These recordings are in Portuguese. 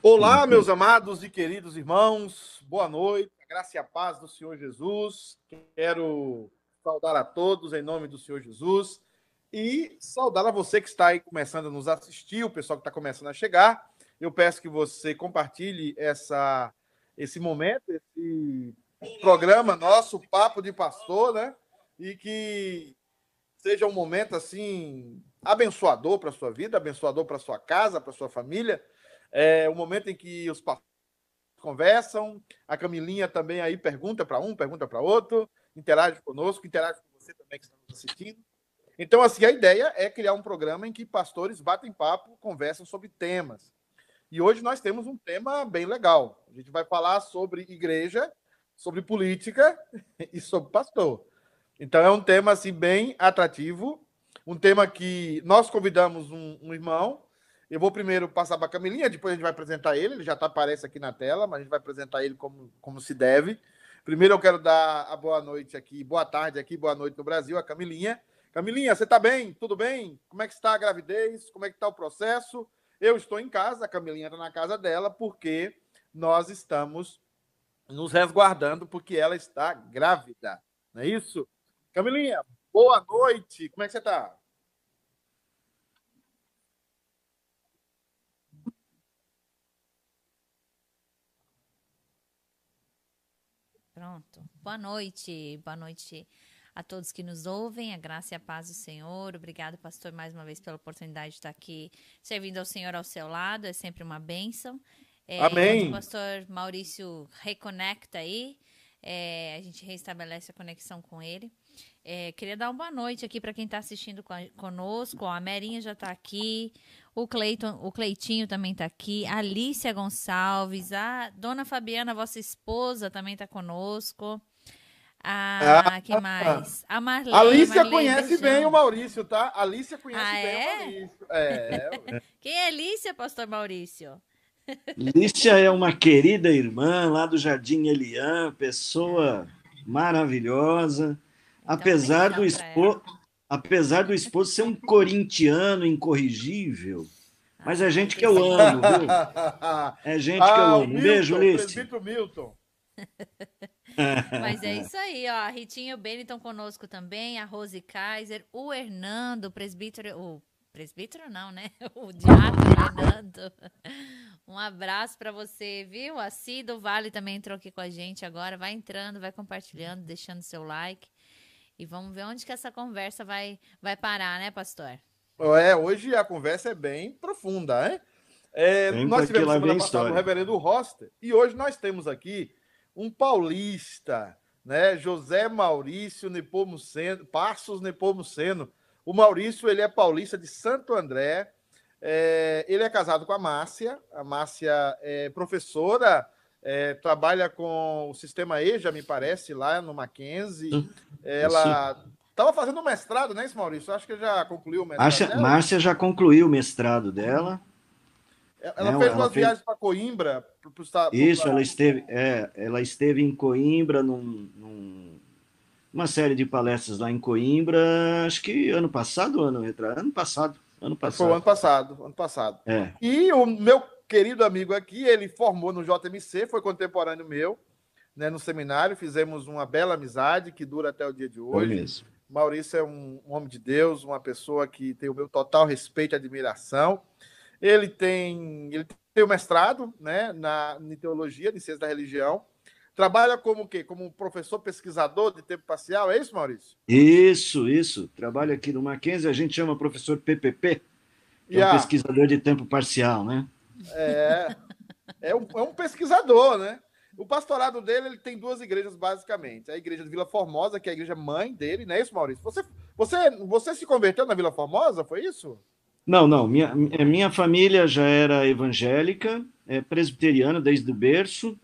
Olá, meus amados e queridos irmãos, boa noite, a graça e a paz do Senhor Jesus. Quero saudar a todos em nome do Senhor Jesus e saudar a você que está aí começando a nos assistir, o pessoal que está começando a chegar. Eu peço que você compartilhe essa, esse momento, esse programa nosso, Papo de Pastor, né? E que seja um momento assim abençoador para a sua vida, abençoador para a sua casa, para a sua família. É o momento em que os pastores conversam, a Camilinha também aí pergunta para um, pergunta para outro, interage conosco, interage com você também que está nos assistindo. Então, assim, a ideia é criar um programa em que pastores batem papo, conversam sobre temas. E hoje nós temos um tema bem legal. A gente vai falar sobre igreja, sobre política e sobre pastor. Então é um tema assim bem atrativo, um tema que nós convidamos um, um irmão. Eu vou primeiro passar para a Camilinha, depois a gente vai apresentar ele. Ele já tá, aparece aqui na tela, mas a gente vai apresentar ele como, como se deve. Primeiro eu quero dar a boa noite aqui, boa tarde aqui, boa noite no Brasil, a Camilinha. Camilinha, você está bem? Tudo bem? Como é que está a gravidez? Como é que está o processo? Eu estou em casa, a Camilinha está na casa dela, porque nós estamos nos resguardando, porque ela está grávida. Não é isso? Camilinha, boa noite. Como é que você está? Pronto. Boa noite. Boa noite a todos que nos ouvem, a graça e a paz do Senhor. Obrigado, pastor, mais uma vez pela oportunidade de estar aqui servindo ao Senhor ao seu lado. É sempre uma bênção. É, Amém. O pastor Maurício reconecta aí. É, a gente reestabelece a conexão com ele. É, queria dar uma boa noite aqui para quem está assistindo conosco. a Merinha já está aqui, o, Cleiton, o Cleitinho também está aqui, a Alicia Gonçalves, a Dona Fabiana, vossa esposa, também está conosco. Ah, ah, que mais? A Marlene. Alicia Marlene conhece beijão. bem o Maurício, tá? Alicia conhece ah, bem é? o Maurício. É. Quem é Alicia, pastor Maurício? Lícia é uma querida irmã lá do Jardim Elian, pessoa maravilhosa. Então, apesar do esposo, apesar do esposo ser um corintiano incorrigível, mas é gente que eu amo, viu? É gente que eu ah, amo. Um beijo, Lícia. Milton. Mas é isso aí, ó. A Ritinha e o Beni estão conosco também, a Rose Kaiser, o Hernando, o presbítero. O presbítero não, né? O diácono Hernando. Um abraço para você, viu? A Cida Vale também entrou aqui com a gente agora. Vai entrando, vai compartilhando, deixando seu like. E vamos ver onde que essa conversa vai, vai parar, né, pastor? É, hoje a conversa é bem profunda, né? É, nós tivemos semana passada o reverendo Roster e hoje nós temos aqui um paulista, né? José Maurício Nepomuceno, Passos Nepomuceno. O Maurício, ele é paulista de Santo André. É, ele é casado com a Márcia. A Márcia é professora, é, trabalha com o sistema EJA, me parece, lá no Mackenzie. Ela estava fazendo mestrado, né, Maurício? Acho que já concluiu o mestrado. Márcia já concluiu o mestrado dela. Ela Não, fez ela umas fez... viagens para Coimbra. Pro, pro, pro, Isso, ela esteve, é, ela esteve em Coimbra num, num, uma série de palestras lá em Coimbra, acho que ano passado, ano retrasado, ano passado, ano passado. Foi ano passado, ano passado. É. E o meu querido amigo aqui, ele formou no JMC, foi contemporâneo meu, né, no seminário, fizemos uma bela amizade que dura até o dia de hoje. Maurício é um, um homem de Deus, uma pessoa que tem o meu total respeito e admiração. Ele tem, ele tem o mestrado né, na, em teologia, de ciência da religião. Trabalha como o quê? Como professor pesquisador de tempo parcial, é isso, Maurício? Isso, isso. Trabalha aqui no Mackenzie, a gente chama professor PPP, que yeah. é um pesquisador de tempo parcial, né? É, é um, é um pesquisador, né? O pastorado dele ele tem duas igrejas, basicamente. A igreja de Vila Formosa, que é a igreja mãe dele, não é isso, Maurício? Você, você, você se converteu na Vila Formosa, foi isso? Não, não. Minha, é, minha família já era evangélica, é presbiteriana desde o berço,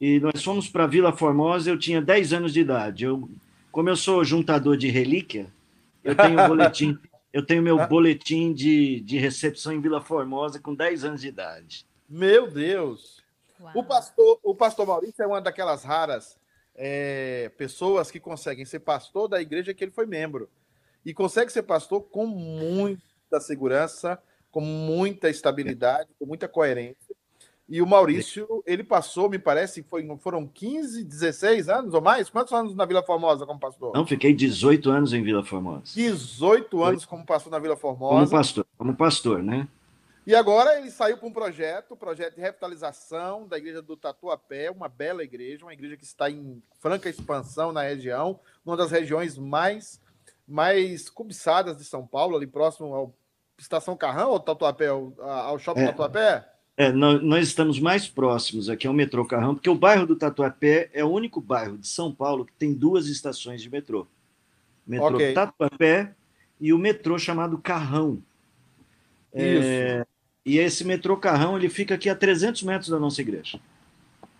e nós fomos para Vila Formosa, eu tinha 10 anos de idade. Eu, como eu sou juntador de relíquia, eu tenho um boletim, eu tenho meu boletim de, de recepção em Vila Formosa com 10 anos de idade. Meu Deus! O pastor, o pastor Maurício é uma daquelas raras é, pessoas que conseguem ser pastor da igreja que ele foi membro. E consegue ser pastor com muita segurança, com muita estabilidade, com muita coerência. E o Maurício, ele passou, me parece, foi, foram 15, 16 anos ou mais? Quantos anos na Vila Formosa como pastor? Não, fiquei 18 anos em Vila Formosa. 18 anos como pastor na Vila Formosa. Como pastor, como pastor, né? E agora ele saiu para um projeto, projeto de revitalização da igreja do Tatuapé, uma bela igreja, uma igreja que está em franca expansão na região, uma das regiões mais mais cobiçadas de São Paulo, ali próximo ao Estação Carrão ou Tatuapé, ao, ao Shopping é, Tatuapé? É, nós, nós, estamos mais próximos aqui ao metrô Carrão, porque o bairro do Tatuapé é o único bairro de São Paulo que tem duas estações de metrô. Metrô okay. Tatuapé e o metrô chamado Carrão. Isso. É, e esse metrô Carrão ele fica aqui a 300 metros da nossa igreja.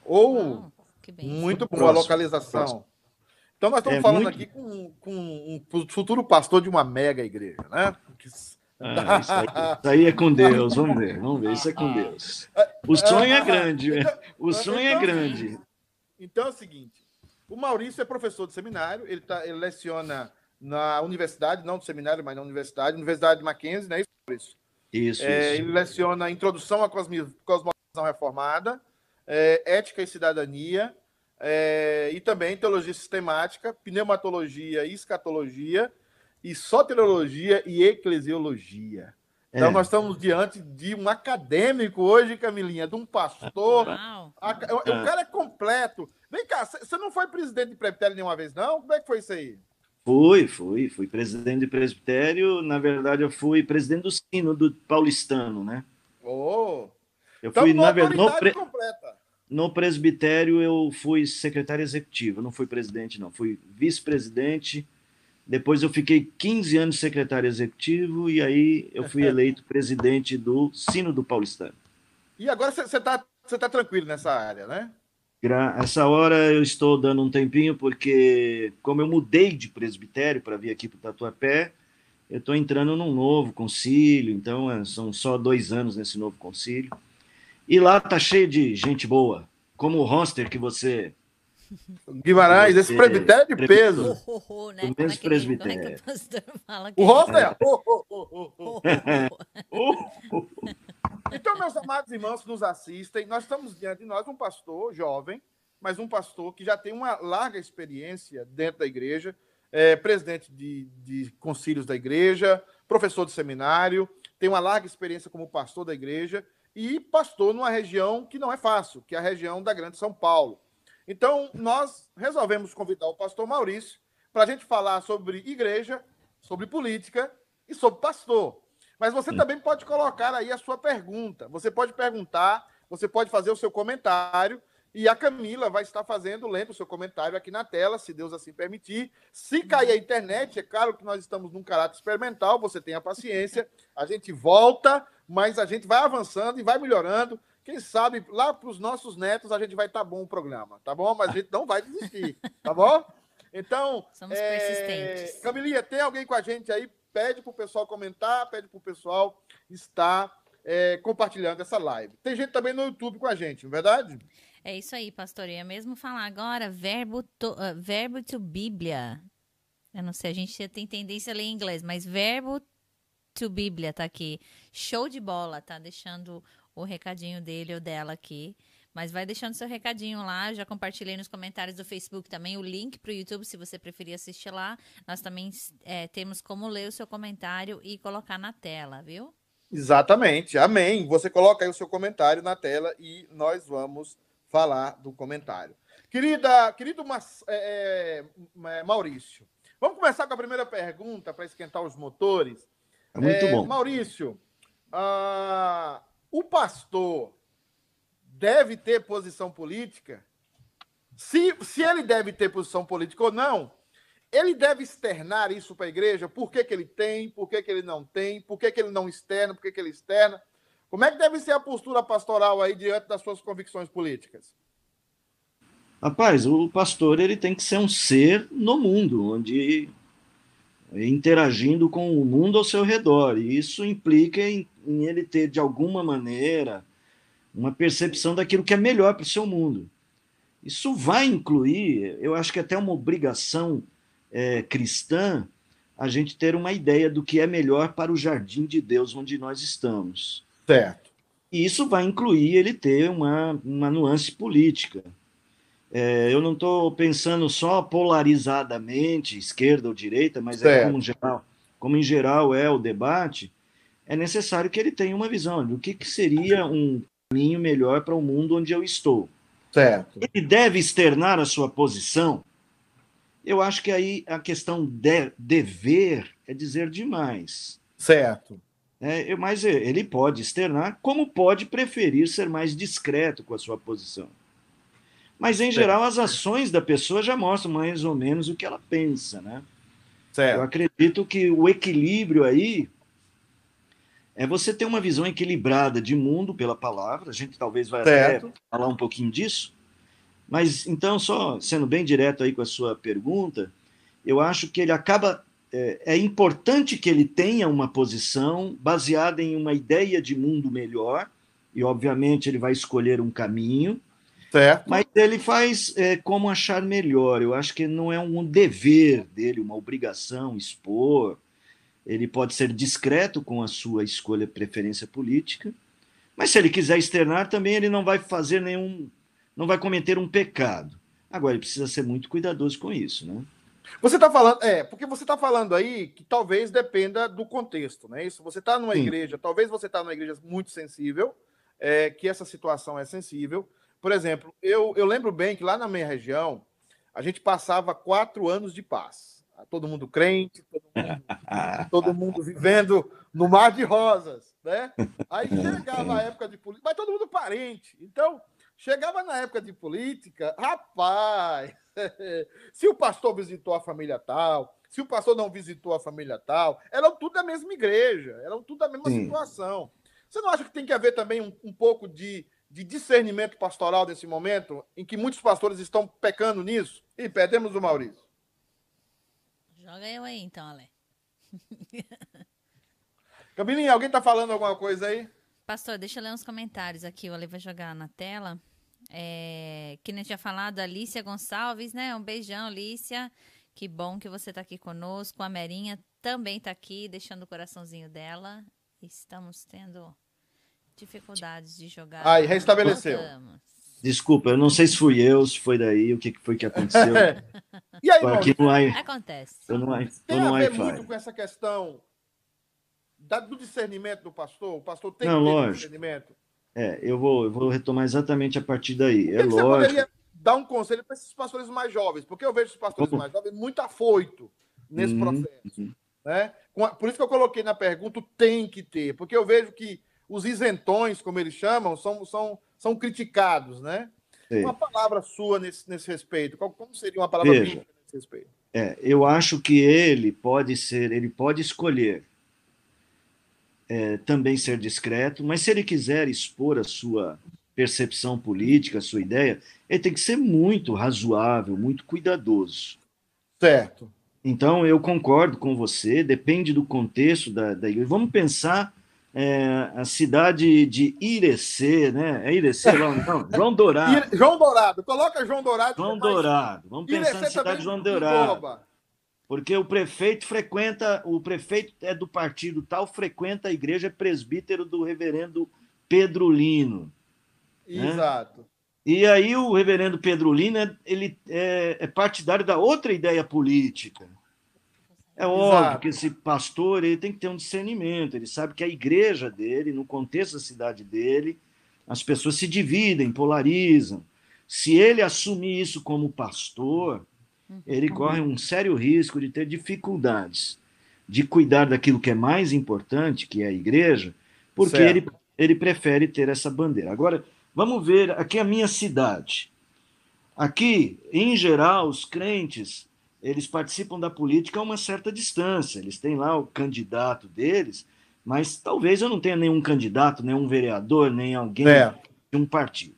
Ou oh, muito boa localização. Próximo. Então nós estamos é falando muito... aqui com, com, um futuro pastor de uma mega igreja, né? Ah, isso, aí, isso, aí, é com Deus, vamos ver, vamos ver, isso é com Deus. O sonho é grande, então, o sonho é então, é grande. Então é o seguinte, o Maurício é professor de seminário, ele, tá, ele leciona na universidade, não do seminário, mas na universidade, Universidade de Mackenzie, não é isso, Maurício? Isso, é, isso. Ele leciona Introdução à Cosmovisão Reformada, é, Ética e Cidadania, é, e também Teologia Sistemática, Pneumatologia e Escatologia, e Soteriologia e Eclesiologia. Então, é. nós estamos diante de um acadêmico hoje, Camilinha, de um pastor. A, o, o cara é completo. Vem cá, você não foi presidente de presbitério nenhuma vez, não? Como é que foi isso aí? Fui, fui, fui presidente de presbitério. Na verdade, eu fui presidente do sino do paulistano, né? Oh! Eu então, fui, na verdade, no, pre... no presbitério eu fui secretário executivo, não fui presidente, não. Fui vice-presidente. Depois eu fiquei 15 anos secretário executivo e aí eu fui eleito presidente do sino do paulistano. E agora você está você tá tranquilo nessa área, né? Essa hora eu estou dando um tempinho, porque como eu mudei de presbitério para vir aqui para o Tatuapé, eu estou entrando num novo concílio, então é, são só dois anos nesse novo concílio. E lá tá cheio de gente boa, como o roster que você. Guimarães, esse presbitério é de peso. Oh, oh, oh, né? O mesmo presbitério. o roster? Então, meus amados irmãos que nos assistem, nós estamos diante de nós um pastor jovem, mas um pastor que já tem uma larga experiência dentro da igreja, é, presidente de, de concílios da igreja, professor de seminário, tem uma larga experiência como pastor da igreja e pastor numa região que não é fácil, que é a região da Grande São Paulo. Então, nós resolvemos convidar o pastor Maurício para a gente falar sobre igreja, sobre política e sobre pastor. Mas você Sim. também pode colocar aí a sua pergunta. Você pode perguntar, você pode fazer o seu comentário. E a Camila vai estar fazendo, lendo o seu comentário aqui na tela, se Deus assim permitir. Se cair a internet, é claro que nós estamos num caráter experimental, você tenha paciência. A gente volta, mas a gente vai avançando e vai melhorando. Quem sabe lá para os nossos netos a gente vai estar tá bom o programa, tá bom? Mas a gente não vai desistir, tá bom? Então, Somos é... persistentes. Camilinha, tem alguém com a gente aí pede para o pessoal comentar, pede para o pessoal estar é, compartilhando essa live. Tem gente também no YouTube com a gente, não é verdade? É isso aí, pastor. Eu ia mesmo falar agora, verbo to, uh, verbo to Bíblia. Eu não sei, a gente tem tendência a ler em inglês, mas verbo to Bíblia tá aqui. Show de bola, tá deixando o recadinho dele ou dela aqui. Mas vai deixando seu recadinho lá. Já compartilhei nos comentários do Facebook também o link para o YouTube, se você preferir assistir lá. Nós também é, temos como ler o seu comentário e colocar na tela, viu? Exatamente. Amém. Você coloca aí o seu comentário na tela e nós vamos falar do comentário. Querida, querido é, é, Maurício, vamos começar com a primeira pergunta para esquentar os motores. É muito bom. Maurício, uh, o pastor deve ter posição política, se, se ele deve ter posição política ou não, ele deve externar isso para a igreja, por que, que ele tem, por que, que ele não tem, por que, que ele não externa, por que, que ele externa. Como é que deve ser a postura pastoral aí diante das suas convicções políticas? Rapaz, o pastor ele tem que ser um ser no mundo, onde interagindo com o mundo ao seu redor. E isso implica em, em ele ter, de alguma maneira, uma percepção daquilo que é melhor para o seu mundo. Isso vai incluir, eu acho que até uma obrigação é, cristã, a gente ter uma ideia do que é melhor para o jardim de Deus onde nós estamos. Certo. E isso vai incluir ele ter uma, uma nuance política. É, eu não estou pensando só polarizadamente, esquerda ou direita, mas é como, geral, como em geral é o debate, é necessário que ele tenha uma visão do que, que seria um caminho melhor para o mundo onde eu estou. Certo. Ele deve externar a sua posição. Eu acho que aí a questão de dever é dizer demais. Certo. É, mas ele pode externar, como pode preferir ser mais discreto com a sua posição. Mas, em geral, as ações da pessoa já mostram mais ou menos o que ela pensa, né? Certo. Eu acredito que o equilíbrio aí é você ter uma visão equilibrada de mundo pela palavra. A gente talvez vai certo. até falar um pouquinho disso. Mas, então, só sendo bem direto aí com a sua pergunta, eu acho que ele acaba. É, é importante que ele tenha uma posição baseada em uma ideia de mundo melhor, e, obviamente, ele vai escolher um caminho Certo. Mas ele faz é, como achar melhor. Eu acho que não é um dever dele, uma obrigação expor. Ele pode ser discreto com a sua escolha, preferência política. Mas se ele quiser externar, também ele não vai fazer nenhum. não vai cometer um pecado. Agora, ele precisa ser muito cuidadoso com isso, né? Você está falando, é, porque você está falando aí que talvez dependa do contexto, né? Isso, você está numa Sim. igreja, talvez você está numa igreja muito sensível, é, que essa situação é sensível, por exemplo, eu, eu lembro bem que lá na minha região, a gente passava quatro anos de paz. Todo mundo crente, todo mundo, todo mundo vivendo no mar de rosas, né? Aí chegava a época de política, mas todo mundo parente. Então, chegava na época de política, rapaz, se o pastor visitou a família tal, se o pastor não visitou a família tal, eram tudo da mesma igreja, eram tudo da mesma Sim. situação. Você não acha que tem que haver também um, um pouco de de discernimento pastoral nesse momento, em que muitos pastores estão pecando nisso? E perdemos o Maurício. Joga eu aí então, Ale. Camilinha, alguém está falando alguma coisa aí? Pastor, deixa eu ler uns comentários aqui. O Ale vai jogar na tela. É, que nem tinha falado, Alicia Gonçalves, né? Um beijão, Alicia. Que bom que você está aqui conosco. A Merinha também está aqui, deixando o coraçãozinho dela. Estamos tendo dificuldades de jogar. Aí, restabeleceu. Desculpa, eu não sei se fui eu, se foi daí, o que foi que aconteceu. e aí, Aqui no I... Acontece. Tô no, I... tem a ver muito com essa questão da, do discernimento do pastor? O pastor tem não, que ter lógico. discernimento? É, eu vou, eu vou retomar exatamente a partir daí. É lógico. Você poderia dar um conselho para esses pastores mais jovens, porque eu vejo os pastores Como? mais jovens muito afoito nesse uhum, processo. Uhum. Né? Por isso que eu coloquei na pergunta, tem que ter, porque eu vejo que os isentões, como eles chamam, são, são, são criticados, né? Sim. Uma palavra sua nesse, nesse respeito, como seria uma palavra Veja, nesse respeito? É, eu acho que ele pode ser, ele pode escolher é, também ser discreto, mas se ele quiser expor a sua percepção política, a sua ideia, ele tem que ser muito razoável, muito cuidadoso. Certo. Então, eu concordo com você, depende do contexto da, da igreja. Vamos pensar é, a cidade de Irecê, né? É Irecê lá, não? João Dourado. João Dourado, coloca João Dourado. João Dourado, vamos Irecê pensar na cidade de João Dourado. Porque o prefeito frequenta, o prefeito é do partido tal, frequenta a igreja, é presbítero do reverendo Pedro Lino. Né? Exato. Né? E aí o reverendo Pedro Lino, ele é, é partidário da outra ideia política. É óbvio Exato. que esse pastor ele tem que ter um discernimento, ele sabe que a igreja dele, no contexto da cidade dele, as pessoas se dividem, polarizam. Se ele assumir isso como pastor, ele uhum. corre um sério risco de ter dificuldades de cuidar daquilo que é mais importante, que é a igreja, porque ele, ele prefere ter essa bandeira. Agora, vamos ver aqui a minha cidade. Aqui, em geral, os crentes eles participam da política a uma certa distância. Eles têm lá o candidato deles, mas talvez eu não tenha nenhum candidato, nenhum vereador, nem alguém é. de um partido.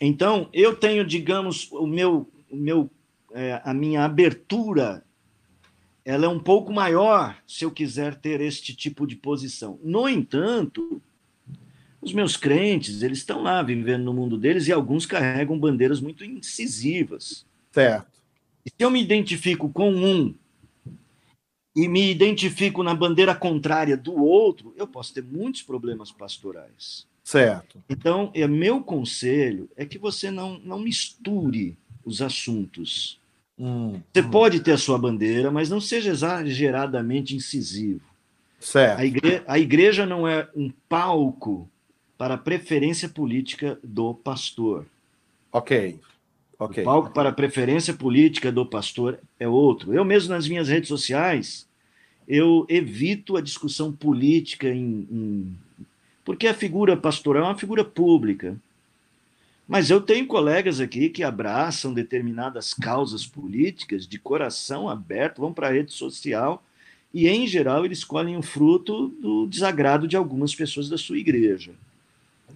Então, eu tenho, digamos, o meu, o meu, é, a minha abertura, ela é um pouco maior se eu quiser ter este tipo de posição. No entanto, os meus crentes, eles estão lá vivendo no mundo deles e alguns carregam bandeiras muito incisivas. Certo. Se eu me identifico com um e me identifico na bandeira contrária do outro, eu posso ter muitos problemas pastorais. Certo. Então, é meu conselho é que você não, não misture os assuntos. Hum, Você hum. pode ter a sua bandeira, mas não seja exageradamente incisivo. Certo. A, igre a igreja não é um palco para a preferência política do pastor. Ok. Ok. O palco para a preferência política do pastor é outro. Eu mesmo nas minhas redes sociais, eu evito a discussão política em, em... porque a figura pastoral é uma figura pública. Mas eu tenho colegas aqui que abraçam determinadas causas políticas de coração aberto, vão para a rede social e, em geral, eles colhem o fruto do desagrado de algumas pessoas da sua igreja.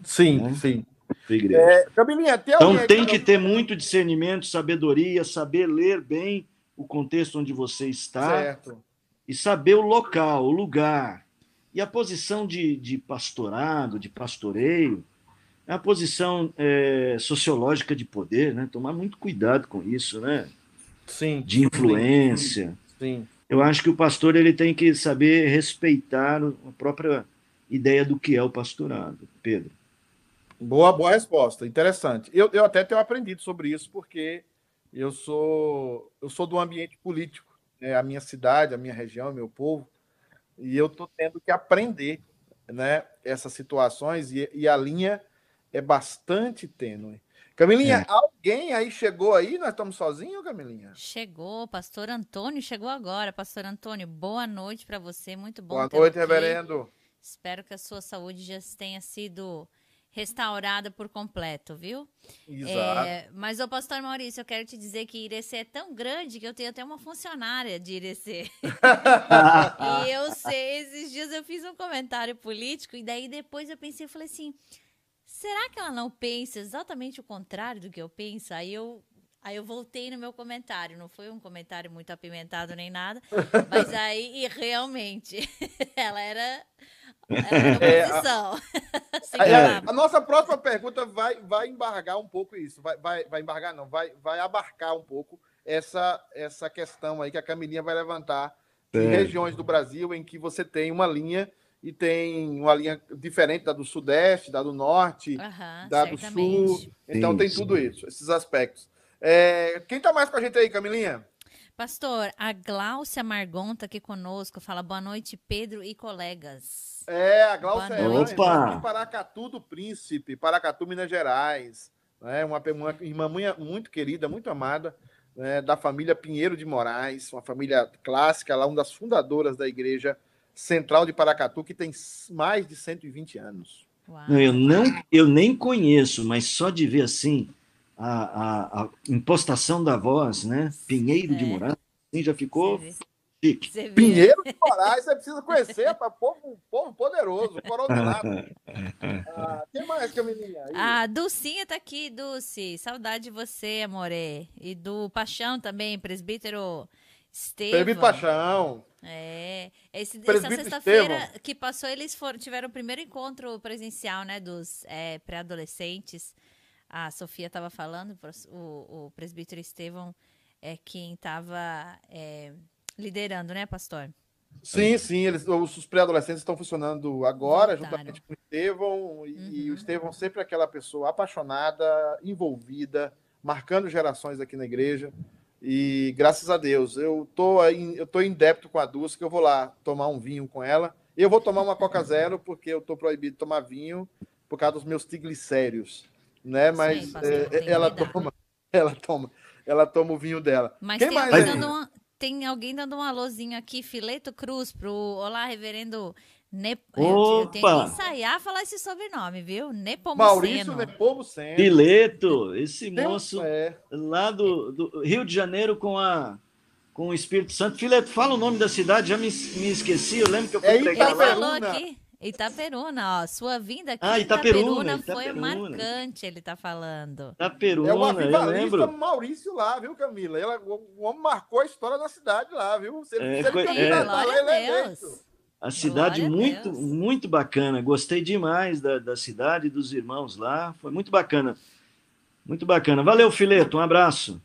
Sim, Né? sim. É, Camilinha, tem alguém Então tem que ter muito discernimento, sabedoria, saber ler bem o contexto onde você está Certo. e saber o local, o lugar. E a posição de, de pastorado, de pastoreio, é uma posição é, sociológica de poder, né? Tomar muito cuidado com isso, né? Sim. De influência. Sim. Eu acho que o pastor ele tem que saber respeitar a própria ideia do que é o pastorado, Pedro. Boa, boa resposta. Interessante. Eu, eu até tenho aprendido sobre isso porque eu sou eu sou do ambiente político, né? A minha cidade, a minha região, o meu povo, e eu estou tendo que aprender, né? Essas situações e, e a linha é bastante tênue. Camilinha, É. alguém aí chegou aí? Nós estamos sozinhos, Camilinha? Chegou, pastor Antônio chegou agora. Pastor Antônio, boa noite para você. Muito bom Boa noite, aqui. reverendo. Espero que a sua saúde já tenha sido restaurada por completo, viu? Exato. É, mas, ô pastor Maurício, eu quero te dizer que Irecê é tão grande que eu tenho até uma funcionária de Irecê. e eu sei, esses dias eu fiz um comentário político e daí depois eu pensei, eu falei assim, será que ela não pensa exatamente o contrário do que eu penso? Aí eu, aí eu voltei no meu comentário, não foi um comentário muito apimentado nem nada, mas aí, realmente, ela era... É, era a- oposição. Sem A, a- palavras. a nossa próxima pergunta vai, vai embargar um pouco isso. Vai, vai, vai embargar, não, vai, vai abarcar um pouco essa, essa questão aí que a Camilinha vai levantar em Certo. regiões do Brasil em que você tem uma linha e tem uma linha diferente da do Sudeste, da do Norte, Aham, da do certamente. Sul. Então Sim, tem sim. tudo isso, esses aspectos. É, quem está mais com a gente aí, Camilinha? Pastor, a Gláucia Margon tá aqui conosco. Fala boa noite, Pedro e colegas. É, a Glaucia Boa é Opa! de Paracatu do Príncipe, Paracatu, Minas Gerais. Né? Uma, uma irmã muito, muito querida, muito amada, né? da família Pinheiro de Moraes, uma família clássica, lá, uma das fundadoras da Igreja Central de Paracatu, que tem mais de 120 anos. Uau. Não, eu, não, eu nem conheço, mas só de ver assim a, a, a impostação da voz, né? Pinheiro de É. Moraes, assim, já ficou chique. Pinheiro de Moraes, você precisa conhecer, rapaz, povo, povo poderoso, coronelado. Ah, quem mais, Camilinha? Aí. A Dulcinha tá aqui, Dulce. Saudade de você, amore. E do Paixão também, presbítero Estevam. Teve paixão. É. Esse, essa Presbítero sexta-feira que passou, eles foram, tiveram o primeiro encontro presencial, né, dos é, pré-adolescentes. A Sofia estava falando, o, o presbítero Estevão é quem estava liderando, né, pastor? Sim, sim, eles, os pré-adolescentes estão funcionando agora, Voltaram. juntamente com o Estevão, e, e Uhum. o Estevão sempre aquela pessoa apaixonada, envolvida, marcando gerações aqui na igreja. E graças a Deus, eu tô aí, eu tô em débito com a Dulce, que eu vou lá tomar um vinho com ela. Eu vou tomar uma Coca Zero, porque eu tô proibido de tomar vinho por causa dos meus triglicéridos, né? Mas pastor, é, que ela toma, ela toma, ela toma o vinho dela. Mas Quem tem mais alguém, dando uma, tem alguém dando um alôzinho aqui, Fileto Cruz, pro Olá, reverendo Ne... Eu tenho que Opa! ensaiar falar esse sobrenome, viu? Nepomuceno. Maurício Nepomuceno. Pileto, esse Tem moço é, lá do, do Rio de Janeiro com a com o Espírito Santo. Fileto, fala o nome da cidade, já me, me esqueci, eu lembro que eu fui É pregar Ele lá. falou Itaperuna. aqui. Itaperuna, ó. Sua vinda aqui Ah, em Itaperuna, foi Itaperuna. marcante, ele tá falando. Da É avivalista lembro. Maurício lá, viu, Camila? Ela, o homem marcou a história da cidade lá, viu? Se ele, É, se ele é. lá, ele a é eleito. A cidade Glória muito, Deus. muito bacana. Gostei demais da, da cidade, dos irmãos lá. Foi muito bacana. Muito bacana. Valeu, Fileto. Um abraço.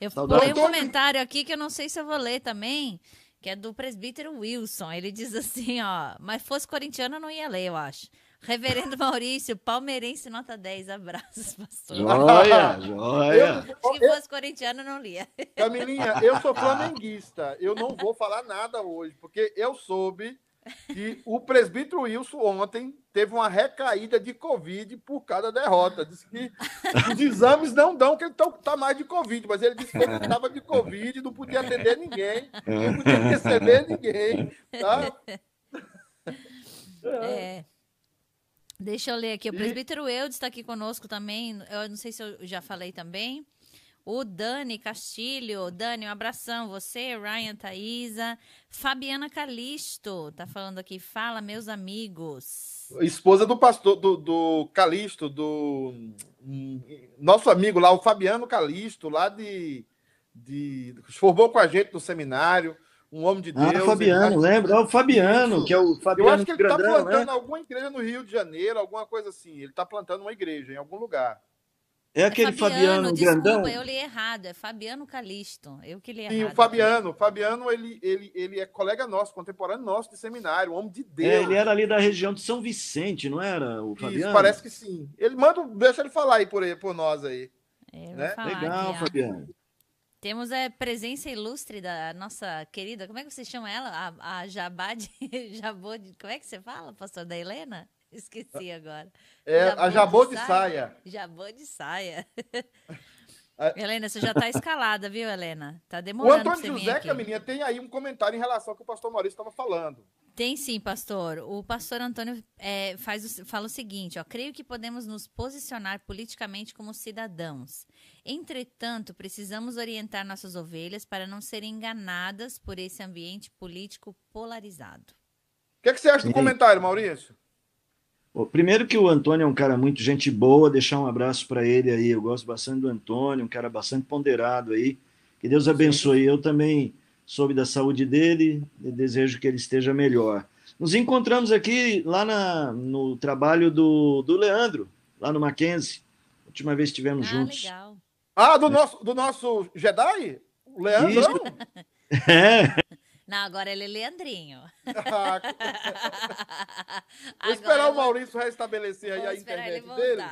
Eu Saudade. pulei um comentário aqui que eu não sei se eu vou ler também. Que é do presbítero Wilson. Ele diz assim, ó, mas fosse corintiano eu não ia ler, eu acho. Reverendo Maurício, palmeirense nota 10, abraços, pastor. Joia, joia. Se fosse corintiano, não lia. Camilinha, eu sou flamenguista. Eu não vou falar nada hoje, porque eu soube que o presbítero Wilson ontem teve uma recaída de Covid por causa da derrota. Disse que os exames não dão que ele está mais de Covid, mas ele disse que ele estava de Covid, não podia atender ninguém, não podia receber ninguém. Tá? É. Deixa eu ler aqui. O presbítero Eudes está aqui conosco também. Eu não sei se eu já falei também. O Dani Castilho. Dani, um abração. Você, Ryan, Thaisa. Fabiana Calisto tá falando aqui. Fala, meus amigos. Esposa do pastor, do, do Calisto, do nosso amigo lá, o Fabiano Calisto, lá de, de. Formou com a gente no seminário um homem de ah, Deus. Ah, Fabiano, ele... lembra? É o Fabiano, que é o Fabiano Eu acho que ele está plantando né? alguma igreja no Rio de Janeiro, alguma coisa assim. Ele está plantando uma igreja em algum lugar. É aquele é Fabiano, Fabiano desculpa, grandão? eu li errado, é Fabiano Calisto. Eu que li errado. Sim, o Fabiano. O Fabiano, ele, ele, ele é colega nosso, contemporâneo nosso de seminário, homem de Deus. É, ele era ali da região de São Vicente, não era o Fabiano? Isso, parece que sim. Ele manda, deixa ele falar aí por, aí, por nós aí. É, né? Legal, aqui, Fabiano. Temos a presença ilustre da nossa querida, como é que você chama ela? A, a Jabá de, Jabô de, como é que você fala, pastor da Helena? Esqueci agora. É, Jabô a Jabô de, de saia. saia. Jabô de saia. Helena, você já está escalada, viu, Helena? Tá demorando. O Antônio José Camilinha tem aí um comentário em relação ao que o pastor Maurício estava falando. Tem sim, pastor. O pastor Antônio é, faz o, fala o seguinte: ó, creio que podemos nos posicionar politicamente como cidadãos. Entretanto, precisamos orientar nossas ovelhas para não serem enganadas por esse ambiente político polarizado. O que, é que, você acha do comentário, Maurício? Primeiro que o Antônio é um cara muito gente boa, deixar um abraço para ele aí. Eu gosto bastante do Antônio, um cara bastante ponderado aí. Que Deus abençoe. Sim. Eu também soube da saúde dele e desejo que ele esteja melhor. Nos encontramos aqui lá na, no trabalho do, do Leandro, lá no Mackenzie. Última vez estivemos ah, juntos. Legal. Ah, do, é. nosso, do nosso Jedi? O Leandro? Isso. É. Não, agora ele é Leandrinho. Vou esperar o Maurício restabelecer aí a internet dele.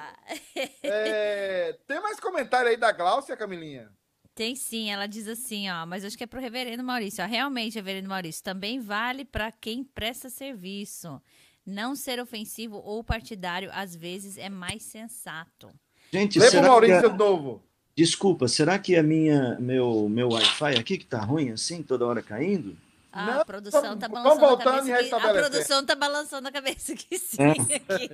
É, tem mais comentário aí da Gláucia, Camilinha? Tem sim, ela diz assim, ó, mas acho que é para o reverendo Maurício. Ó, realmente, reverendo Maurício, também vale para quem presta serviço. Não ser ofensivo ou partidário, às vezes, é mais sensato. Gente, Lembra o Maurício é... novo. Desculpa, será que a minha, meu, meu Wi-Fi aqui que tá ruim assim, toda hora caindo? Ah, não, a produção tá balançando a cabeça. a produção tá balançando a cabeça aqui, sim. É. Aqui.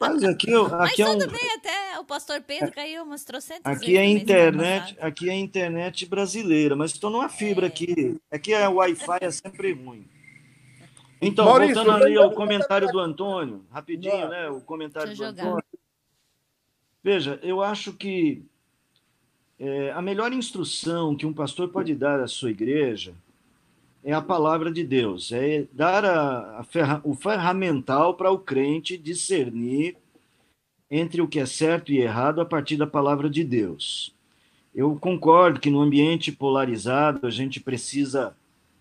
Mas aqui, aqui Mas é tudo um... bem, até o pastor Pedro caiu umas trocentas Aqui é internet, aqui é internet brasileira, mas estou numa fibra é. aqui. Aqui é Wi-Fi é sempre ruim. Então, Maurício, voltando ali ao comentário do Antônio, rapidinho, né? O comentário do Antônio. Veja, eu acho que é, a melhor instrução que um pastor pode dar à sua igreja é a palavra de Deus, é dar a, a ferra, o ferramental para o crente discernir entre o que é certo e errado a partir da palavra de Deus. Eu concordo que no ambiente polarizado a gente precisa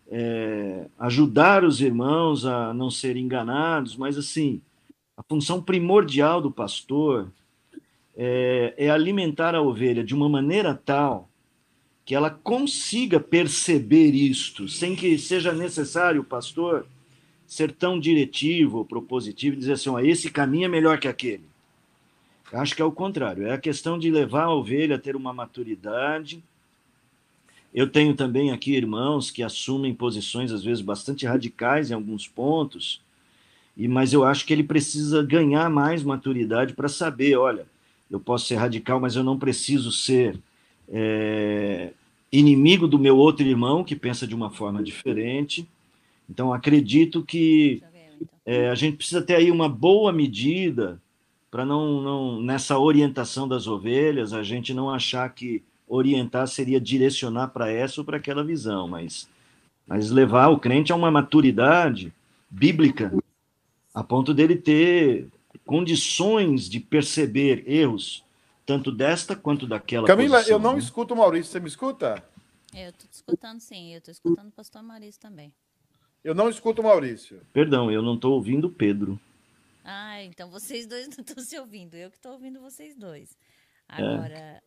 é, ajudar os irmãos a não serem enganados, mas assim, a função primordial do pastor é, é alimentar a ovelha de uma maneira tal que ela consiga perceber isto, sem que seja necessário pastor ser tão diretivo, propositivo, e dizer assim: ó, esse caminho é melhor que aquele. Acho que é o contrário, é a questão de levar a ovelha a ter uma maturidade. Eu tenho também aqui irmãos que assumem posições, às vezes, bastante radicais em alguns pontos, e mas eu acho que ele precisa ganhar mais maturidade para saber: olha, eu posso ser radical, mas eu não preciso ser é, inimigo do meu outro irmão, que pensa de uma forma diferente. Então, acredito que é, a gente precisa ter aí uma boa medida para não, não, nessa orientação das ovelhas, a gente não achar que orientar seria direcionar para essa ou para aquela visão, mas, mas levar o crente a uma maturidade bíblica, a ponto dele ter condições de perceber erros tanto desta quanto daquela Camila, posição, eu não né? escuto o Maurício, você me escuta? Eu te escutando sim, eu tô escutando o pastor Maurício também. Eu não escuto o Maurício. Perdão, eu não estou ouvindo o Pedro. Ah, então vocês dois não estão se ouvindo. Eu que estou ouvindo vocês dois. Agora,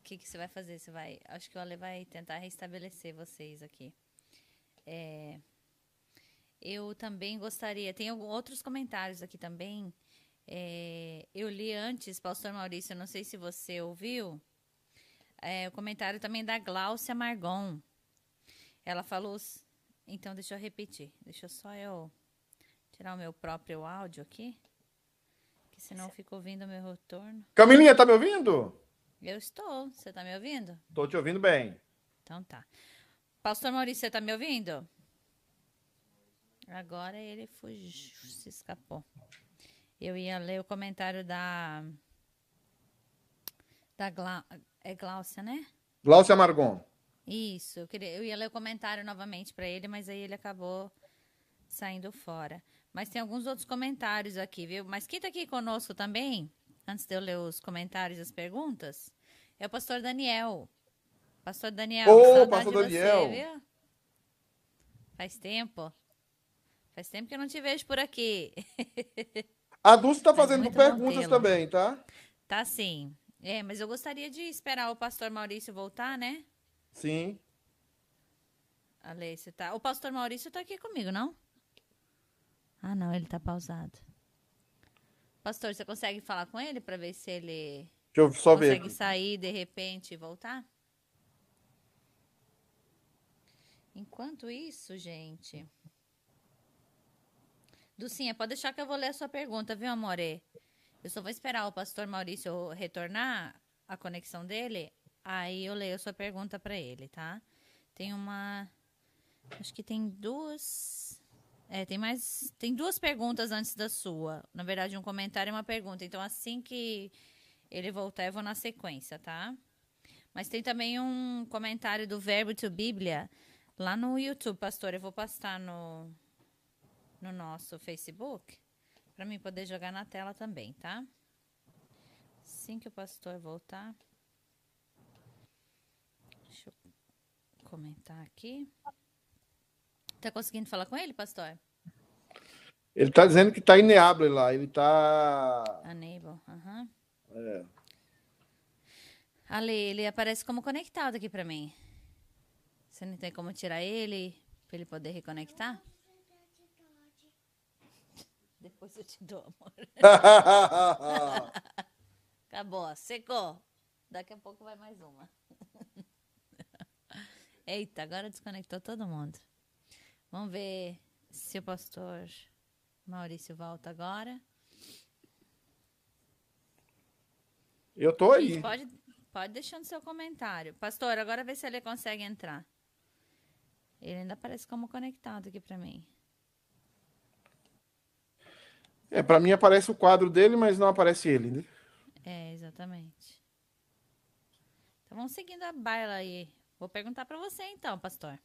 o que, que você vai fazer? Você vai. Acho que o Ale vai tentar restabelecer vocês aqui. É, eu também gostaria. Tem outros comentários aqui também. É, eu li antes, Pastor Maurício, não sei se você ouviu. é, o comentário também da Gláucia Margon. Ela falou. Então, deixa eu repetir. Deixa só eu tirar o meu próprio áudio aqui. Que senão eu fico ouvindo o meu retorno. Camilinha, tá me ouvindo? Eu estou. Você está me ouvindo? Tô te ouvindo bem. Então tá. Pastor Maurício, você tá me ouvindo? Agora ele fugiu, se escapou. Eu ia ler o comentário da. Da Gla, é Gláucia, né? Glaucia Margon. Isso, eu, queria, eu ia ler o comentário novamente para ele, mas aí ele acabou saindo fora. Mas tem alguns outros comentários aqui, viu? Mas quem tá aqui conosco também, antes de eu ler os comentários e as perguntas, é o pastor Daniel. Pastor Daniel, Ô, pastor de você, Daniel. viu? Faz tempo. Faz tempo que eu não te vejo por aqui. A Dulce tá Mas fazendo perguntas também, tá? Tá sim. É, mas eu gostaria de esperar o pastor Maurício voltar, né? Sim. Ale, você tá. O pastor Maurício tá aqui comigo, não? Ah, não, ele tá pausado. Pastor, você consegue falar com ele para ver se ele Deixa eu só ver. consegue sair de repente e voltar? Enquanto isso, gente. Ducinha, pode deixar que eu vou ler a sua pergunta, viu, amore? Eu só vou esperar o pastor Maurício retornar a conexão dele, aí eu leio a sua pergunta para ele, tá? Tem uma. Acho que tem duas. É, tem mais. Tem duas perguntas antes da sua. Na verdade, um comentário e uma pergunta. Então, assim que ele voltar, eu vou na sequência, tá? Mas tem também um comentário do Verbo to Bíblia lá no YouTube, pastor. Eu vou postar no, no nosso Facebook para mim poder jogar na tela também, tá? Assim que o pastor voltar. Deixa eu comentar aqui. Tá conseguindo falar com ele, pastor? Ele tá dizendo que tá ineável lá. Ele tá. Unable. Aham. É. Ale, ele aparece como conectado aqui pra mim. Você não tem como tirar ele pra ele poder reconectar? Depois eu te dou, amor. Acabou, secou. Daqui a pouco vai mais uma. Eita, agora desconectou todo mundo. Vamos ver se o pastor Maurício volta agora. Eu tô aí. Pode, pode deixando seu comentário. Pastor, agora vê se ele consegue entrar. Ele ainda aparece como conectado aqui pra mim. É, pra mim aparece o quadro dele, mas não aparece ele, né? É, exatamente. Então vamos seguindo a baila aí. Vou perguntar pra você então, pastor.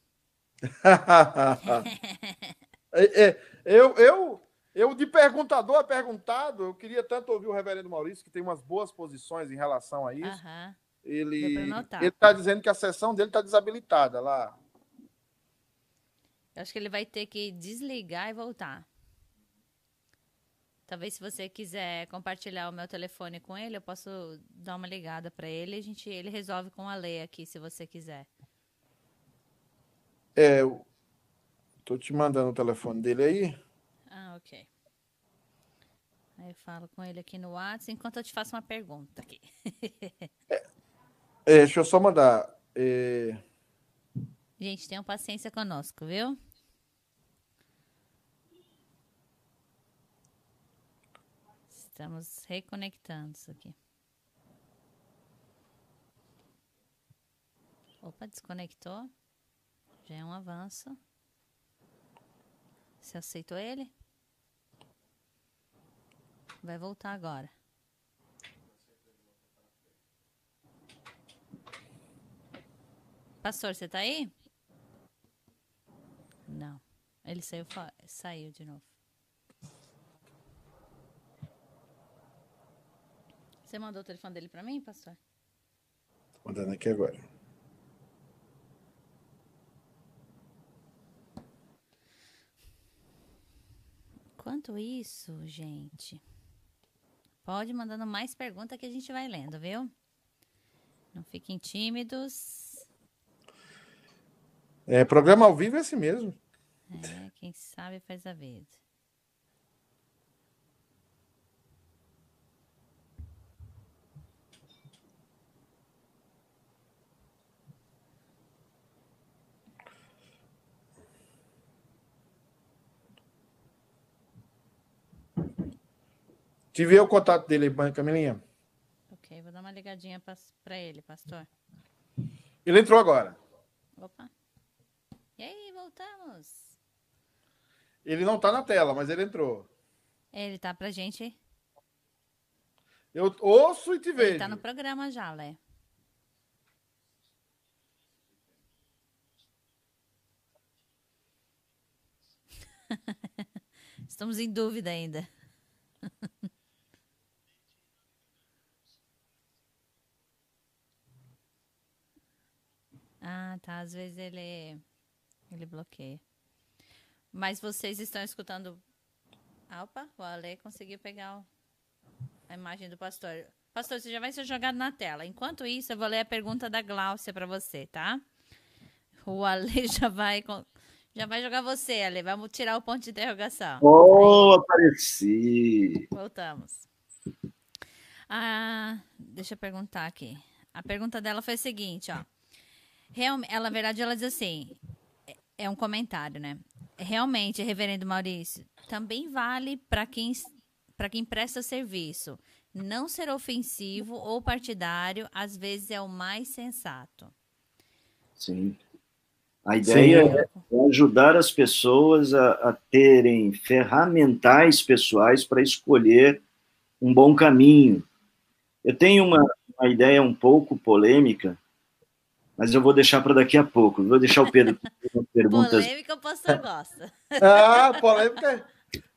É, é, eu, eu, eu, de perguntador a perguntado, eu queria tanto ouvir o reverendo Maurício, que tem umas boas posições em relação a isso. Notar. ele está dizendo que a sessão dele está desabilitada lá. Eu acho que ele vai ter que desligar e voltar. Talvez se você quiser compartilhar o meu telefone com ele, eu posso dar uma ligada pra ele a gente, ele resolve com a lei aqui, se você quiser. É, eu tô te mandando o telefone dele aí. Ah, ok. Aí eu falo com ele aqui no WhatsApp enquanto eu te faço uma pergunta aqui. É, deixa eu só mandar. É, Gente, tenham paciência conosco, viu? Estamos reconectando isso aqui. Opa, desconectou. Já é um avanço. Você aceitou ele? Vai voltar agora. Pastor, você tá aí? Não. Ele saiu, saiu de novo. Você mandou o telefone dele para mim, pastor? Estou mandando aqui agora. Enquanto isso, gente, pode mandando mais perguntas que a gente vai lendo, viu? Não fiquem tímidos. É, programa ao vivo é assim mesmo. É, quem sabe faz a vida. Tive o contato dele, Camilinha. Ok, vou dar uma ligadinha para ele, pastor. Ele entrou agora. Opa. E aí, voltamos. Ele não está na tela, mas ele entrou. Ele tá pra gente. Eu ouço e te vejo. Ele tá no programa já, Lé. Estamos em dúvida ainda. Ah, tá. Às vezes ele, ele bloqueia. Mas vocês estão escutando. Ah, opa, o Ale conseguiu pegar a imagem do pastor. Pastor, você já vai ser jogado na tela. Enquanto isso, eu vou ler a pergunta da Gláucia para você, tá? O Ale já vai. Já vai jogar você, Ale. Vamos tirar o ponto de interrogação. Oh, Aí. apareci! Voltamos. Ah, deixa eu perguntar aqui. A pergunta dela foi a seguinte, ó. Realmente, ela, na verdade, ela diz assim: é, é um comentário, né? Realmente, reverendo Maurício, também vale para quem, quem presta serviço. Não ser ofensivo ou partidário, às vezes, é o mais sensato. Sim. A ideia Sim. é ajudar as pessoas a, a terem ferramentais pessoais para escolher um bom caminho. Eu tenho uma, uma ideia um pouco polêmica, mas eu vou deixar para daqui a pouco. Vou deixar o Pedro perguntas. Polêmica o pastor gosta. ah, polêmica.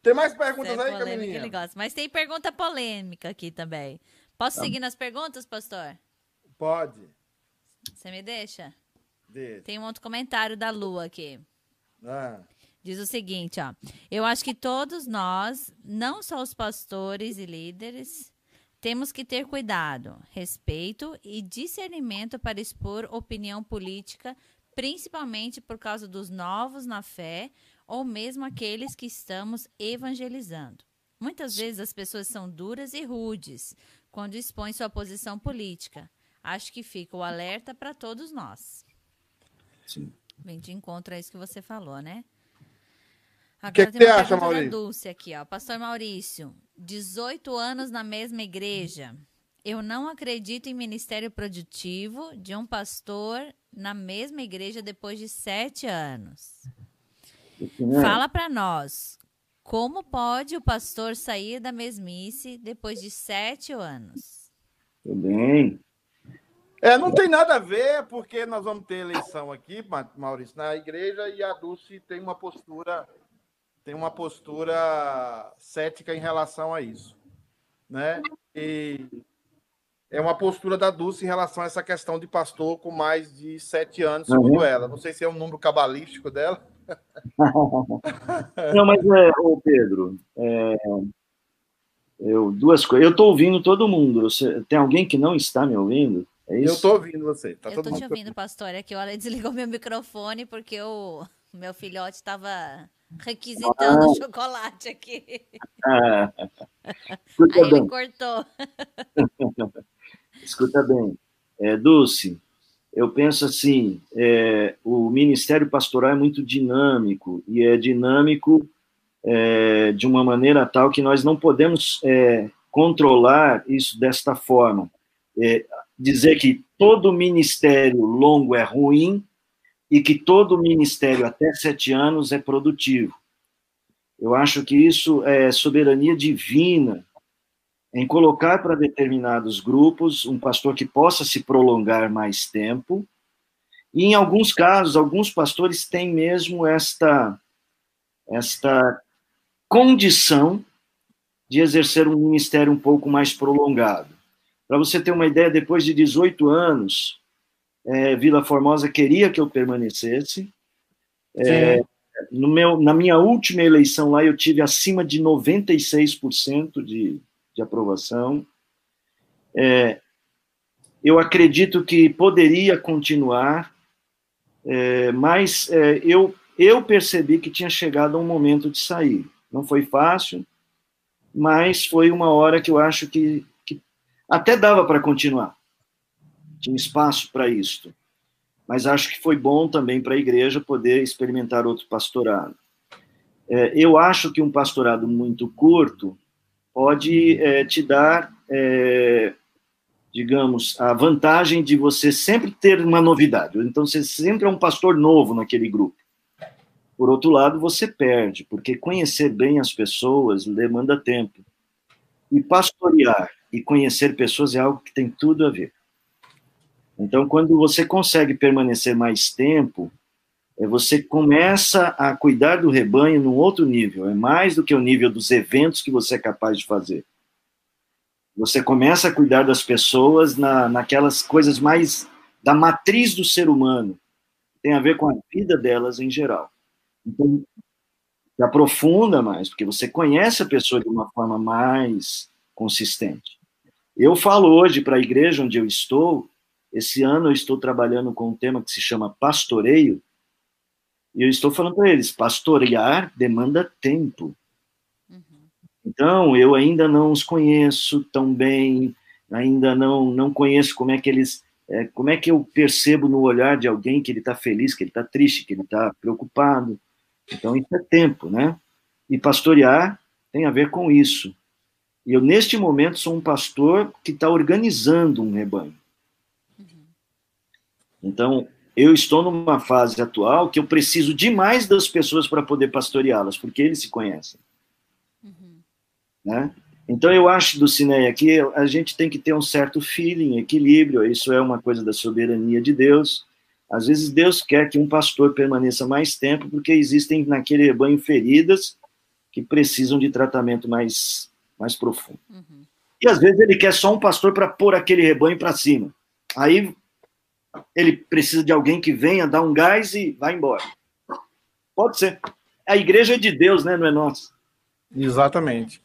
Tem mais perguntas é aí, Camilinha? Ele gosta. Mas tem pergunta polêmica aqui também. Posso tá. seguir nas perguntas, pastor? Pode. Você me deixa? Deixa. Tem um outro comentário da Lua aqui. Ah. Diz o seguinte, ó. Eu acho que todos nós, não só os pastores e líderes, temos que ter cuidado, respeito e discernimento para expor opinião política, principalmente por causa dos novos na fé ou mesmo aqueles que estamos evangelizando. Muitas vezes as pessoas são duras e rudes quando expõem sua posição política. Acho que fica o alerta para todos nós. Sim. Vem de encontro a isso que você falou, né? O que, que você acha, Maurício? Dulce aqui, ó. Pastor Maurício, 18 anos na mesma igreja. Eu não acredito em ministério produtivo de um pastor na mesma igreja depois de sete anos. Fala para nós, como pode o pastor sair da mesmice depois de sete anos? Tudo bem. É, não tem nada a ver, porque nós vamos ter eleição aqui, Maurício, na igreja, e a Dulce tem uma postura tem uma postura cética em relação a isso, né? E é uma postura da Dulce em relação a essa questão de pastor com mais de sete anos, segundo uhum. ela. Não sei se é um número cabalístico dela. Não, mas é, ô Pedro, é, eu duas coisas. Eu estou ouvindo todo mundo. Você, tem alguém que não está me ouvindo? É eu estou ouvindo você. Tá eu estou te ouvindo, pastor. É que olha, desligou meu microfone porque o meu filhote estava requisitando ah. chocolate aqui. Ah. Aí bem. ele cortou. Escuta bem, é, Dulce, eu penso assim, é, o ministério pastoral é muito dinâmico, e é dinâmico é, de uma maneira tal que nós não podemos é, controlar isso desta forma. É, dizer que todo ministério longo é ruim, e que todo ministério até sete anos é produtivo. Eu acho que isso é soberania divina em colocar para determinados grupos um pastor que possa se prolongar mais tempo. E em alguns casos, alguns pastores têm mesmo esta esta condição de exercer um ministério um pouco mais prolongado. Para você ter uma ideia, depois de 18 anos, é, Vila Formosa queria que eu permanecesse. É, no meu, na minha última eleição lá, eu tive acima de 96% de, de aprovação. É, eu acredito que poderia continuar, é, mas é, eu, eu percebi que tinha chegado um momento de sair. Não foi fácil, mas foi uma hora que eu acho que, que até dava para continuar. Tinha espaço para isto. Mas acho que foi bom também para a igreja poder experimentar outro pastorado. É, eu acho que um pastorado muito curto pode é, te dar é, digamos, a vantagem de você sempre ter uma novidade. Então, você sempre é um pastor novo naquele grupo. Por outro lado, você perde, porque conhecer bem as pessoas demanda tempo. E pastorear e conhecer pessoas é algo que tem tudo a ver. Então, quando você consegue permanecer mais tempo, é, você começa a cuidar do rebanho num outro nível. É mais do que o nível dos eventos que você é capaz de fazer. Você começa a cuidar das pessoas na, naquelas coisas mais da matriz do ser humano, tem a ver com a vida delas em geral. Então, se aprofunda mais, porque você conhece a pessoa de uma forma mais consistente. Eu falo hoje para a igreja onde eu estou, esse ano eu estou trabalhando com um tema que se chama pastoreio, e eu estou falando para eles, pastorear demanda tempo. Então, eu ainda não os conheço tão bem, ainda não, não conheço como é que eles. É, como é que eu percebo no olhar de alguém que ele está feliz, que ele está triste, que ele está preocupado. Então, isso é tempo, né? E pastorear tem a ver com isso. E eu, neste momento, sou um pastor que está organizando um rebanho. Então, eu estou numa fase atual que eu preciso demais das pessoas para poder pastoreá-las, porque eles se conhecem. Né? Então, eu acho do Cineia aqui, a gente tem que ter um certo feeling, equilíbrio, isso é uma coisa da soberania de Deus. Às vezes, Deus quer que um pastor permaneça mais tempo, porque existem naquele rebanho feridas que precisam de tratamento mais, mais profundo. Uhum. E às vezes ele quer só um pastor para pôr aquele rebanho para cima. Aí ele precisa de alguém que venha, dar um gás e vá embora. Pode ser. A igreja é de Deus, né? Não é nossa. Exatamente.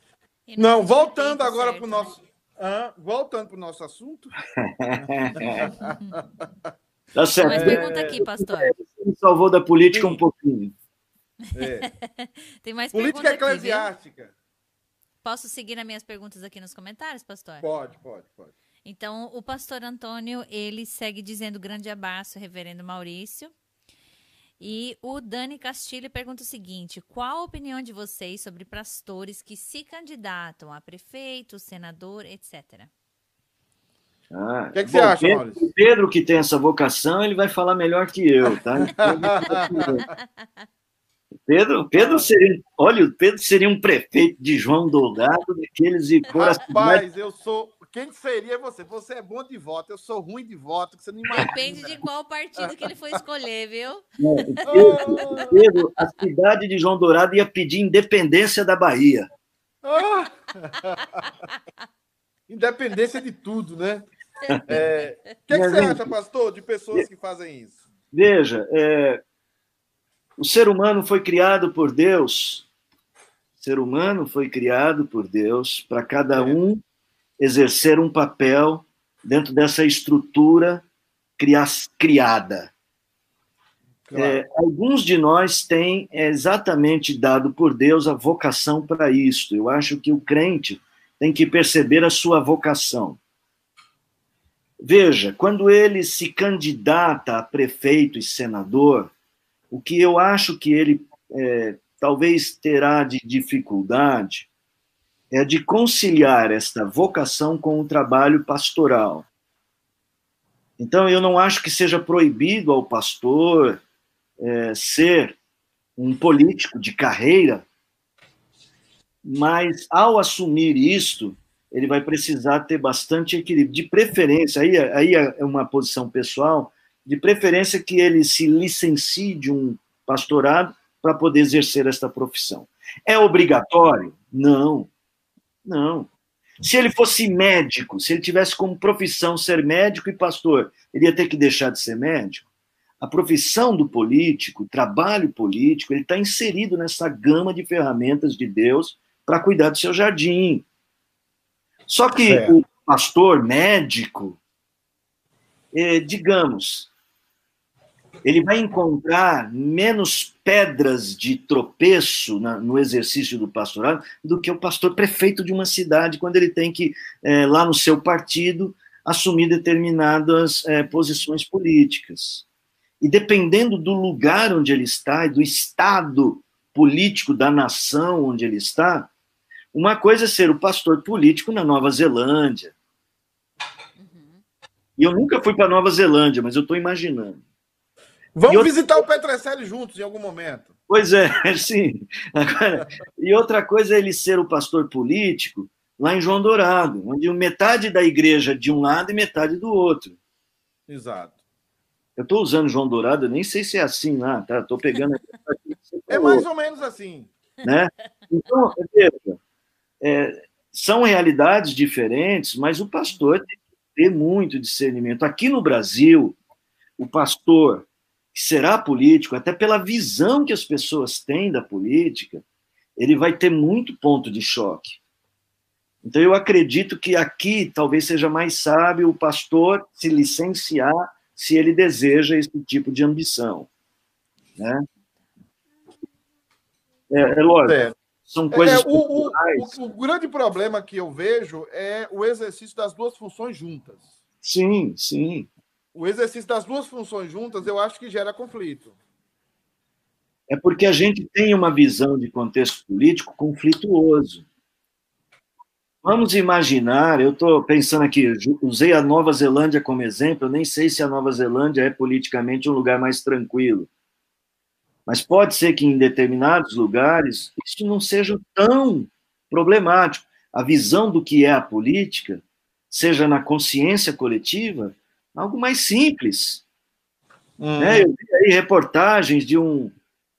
Não, voltando agora para o nosso. Ah, voltando para o nosso assunto. tá certo. Mais pergunta aqui, pastor. Você me salvou da política Sim. um pouquinho. É. Tem mais política eclesiástica. Aqui, Posso seguir nas minhas perguntas aqui nos comentários, pastor? Pode, pode, pode. Então, o pastor Antônio, ele segue dizendo grande abraço, reverendo Maurício. E o Dani Castilho pergunta o seguinte: qual a opinião de vocês sobre pastores que se candidatam a prefeito, senador, etc? Ah, o que, é que bom, você acha, Pedro, Maurício? O Pedro, que tem essa vocação, ele vai falar melhor que eu, tá? Pedro, Pedro seria, olha, o Pedro seria um prefeito de João Dourado, daqueles e Rapaz, eu sou, quem seria você? Você é bom de voto, eu sou ruim de voto, que você não imagina. Depende de qual partido que ele for escolher, viu? Pedro, a cidade de João Dourado ia pedir independência da Bahia. Ah! independência de tudo, né? É, o que, é que você acha, pastor, de pessoas que fazem isso? Veja, é, o ser humano foi criado por Deus. O ser humano foi criado por Deus para cada é. um exercer um papel dentro dessa estrutura criada. Claro. É, alguns de nós têm exatamente dado por Deus a vocação para isto. Eu acho que o crente tem que perceber a sua vocação. Veja, quando ele se candidata a prefeito e senador, o que eu acho que ele é, talvez terá de dificuldade é de conciliar esta vocação com o trabalho pastoral. Então, eu não acho que seja proibido ao pastor é, ser um político de carreira, mas ao assumir isto, ele vai precisar ter bastante equilíbrio. De preferência, aí, aí é uma posição pessoal, de preferência que ele se licencie de um pastorado para poder exercer esta profissão. É obrigatório? Não. Não. Se ele fosse médico, se ele tivesse como profissão ser médico e pastor, ele ia ter que deixar de ser médico? a profissão do político, o trabalho político, ele está inserido nessa gama de ferramentas de Deus para cuidar do seu jardim. Só que é. o pastor médico, eh, digamos, ele vai encontrar menos pedras de tropeço na, no exercício do pastorado do que o pastor prefeito de uma cidade, quando ele tem que, é, lá no seu partido, assumir determinadas é, posições políticas. E dependendo do lugar onde ele está e do estado político da nação onde ele está, uma coisa é ser o pastor político na Nova Zelândia. Uhum. E eu nunca fui para Nova Zelândia, mas eu estou imaginando. Vamos outra... visitar o Petrocelli juntos em algum momento. Pois é, sim. Agora, e outra coisa é ele ser o pastor político lá em João Dourado, onde metade da igreja de um lado e metade do outro. Exato. Eu estou usando João Dourado, nem sei se é assim lá, tá? Estou pegando. é mais ou menos assim. Né? Então, veja, é, são realidades diferentes, mas o pastor tem que ter muito discernimento. Aqui no Brasil, o pastor que será político, até pela visão que as pessoas têm da política, ele vai ter muito ponto de choque. Então, eu acredito que aqui talvez seja mais sábio o pastor se licenciar se ele deseja esse tipo de ambição. Né? É, é lógico. É. São coisas. É, o, o, o, o grande problema que eu vejo é o exercício das duas funções juntas. Sim, sim o exercício das duas funções juntas, eu acho que gera conflito. É porque a gente tem uma visão de contexto político conflituoso. Vamos imaginar, eu estou pensando aqui, usei a Nova Zelândia como exemplo, eu nem sei se a Nova Zelândia é politicamente um lugar mais tranquilo. Mas pode ser que em determinados lugares isso não seja tão problemático. A visão do que é a política, seja na consciência coletiva, algo mais simples. Hum. Né? Eu vi aí reportagens de um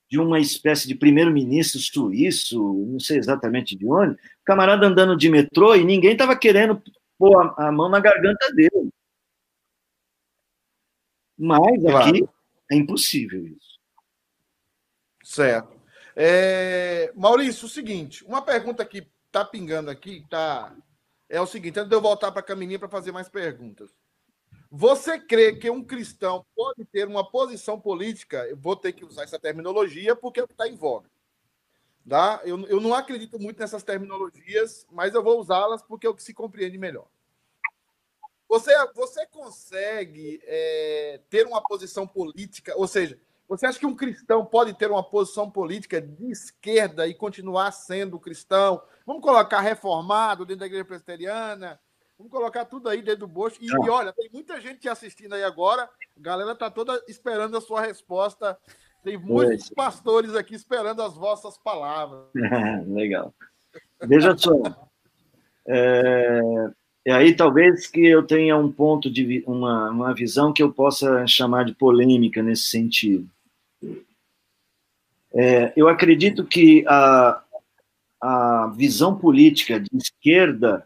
de uma espécie de primeiro-ministro suíço, não sei exatamente de onde, camarada andando de metrô e ninguém estava querendo pôr a, a, mão na garganta dele. Mas claro. aqui é impossível isso. Certo. É, Maurício, o seguinte, uma pergunta que está pingando aqui, tá, é o seguinte, antes de eu voltar para a caminhinha para fazer mais perguntas. Você crê que um cristão pode ter uma posição política? Eu vou ter que usar essa terminologia porque está em voga. Tá? Eu, eu não acredito muito nessas terminologias, mas eu vou usá-las porque é o que se compreende melhor. Você, você consegue é, ter uma posição política, ou seja, você acha que um cristão pode ter uma posição política de esquerda e continuar sendo cristão? Vamos colocar reformado dentro da igreja presbiteriana, Vamos colocar tudo aí dentro do bolso. E, e, olha, tem muita gente te assistindo aí agora. A galera tá toda esperando a sua resposta. Tem muitos pastores aqui esperando as vossas palavras. Legal. Veja só. É, e aí talvez que eu tenha um ponto de uma, uma visão que eu possa chamar de polêmica nesse sentido. É, eu acredito que a, a visão política de esquerda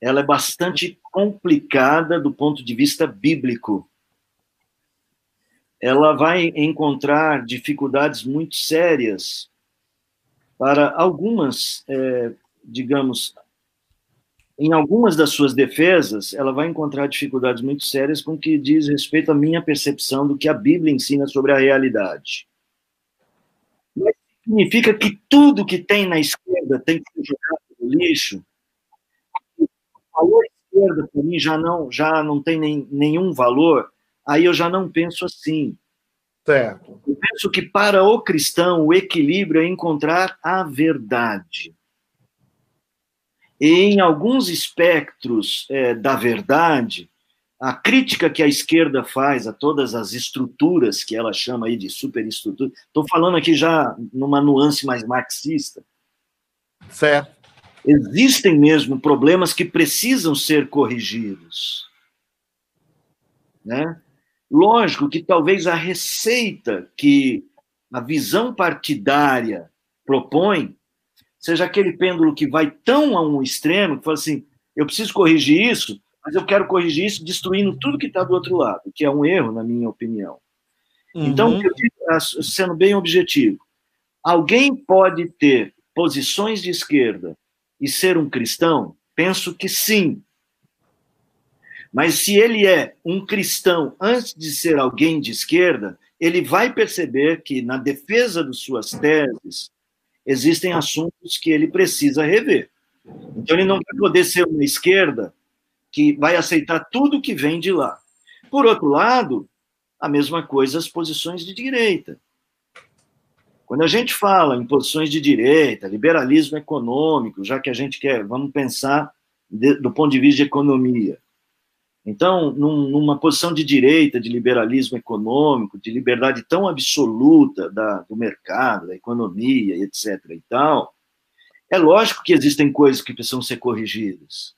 ela é bastante complicada do ponto de vista bíblico. Ela vai encontrar dificuldades muito sérias para algumas, é, digamos, em algumas das suas defesas, ela vai encontrar dificuldades muito sérias com o que diz respeito à minha percepção do que a Bíblia ensina sobre a realidade. Mas significa que tudo que tem na esquerda tem que ser jogado no lixo? Valor esquerda para mim já não já não tem nem, nenhum valor, aí eu já não penso assim. Certo. Eu penso que para o cristão o equilíbrio é encontrar a verdade. E em alguns espectros é, da verdade, a crítica que a esquerda faz a todas as estruturas que ela chama aí de superestrutura, estou falando aqui já numa nuance mais marxista. Certo existem mesmo problemas que precisam ser corrigidos. Né? Lógico que talvez a receita que a visão partidária propõe seja aquele pêndulo que vai tão a um extremo que fala assim: eu preciso corrigir isso, Mas eu quero corrigir isso destruindo tudo que está do outro lado, que é um erro, na minha opinião. Uhum. Então, sendo bem objetivo, alguém pode ter posições de esquerda e ser um cristão? Penso que sim. Mas se ele é um cristão antes de ser alguém de esquerda, ele vai perceber que na defesa de suas teses existem assuntos que ele precisa rever. Então ele não vai poder ser uma esquerda que vai aceitar tudo que vem de lá. Por outro lado, a mesma coisa as posições de direita. Quando a gente fala em posições de direita, liberalismo econômico, já que a gente quer, vamos pensar de, do ponto de vista de economia. Então, num, numa posição de direita, de liberalismo econômico, de liberdade tão absoluta da, do mercado, da economia, etc. e tal, é lógico que existem coisas que precisam ser corrigidas.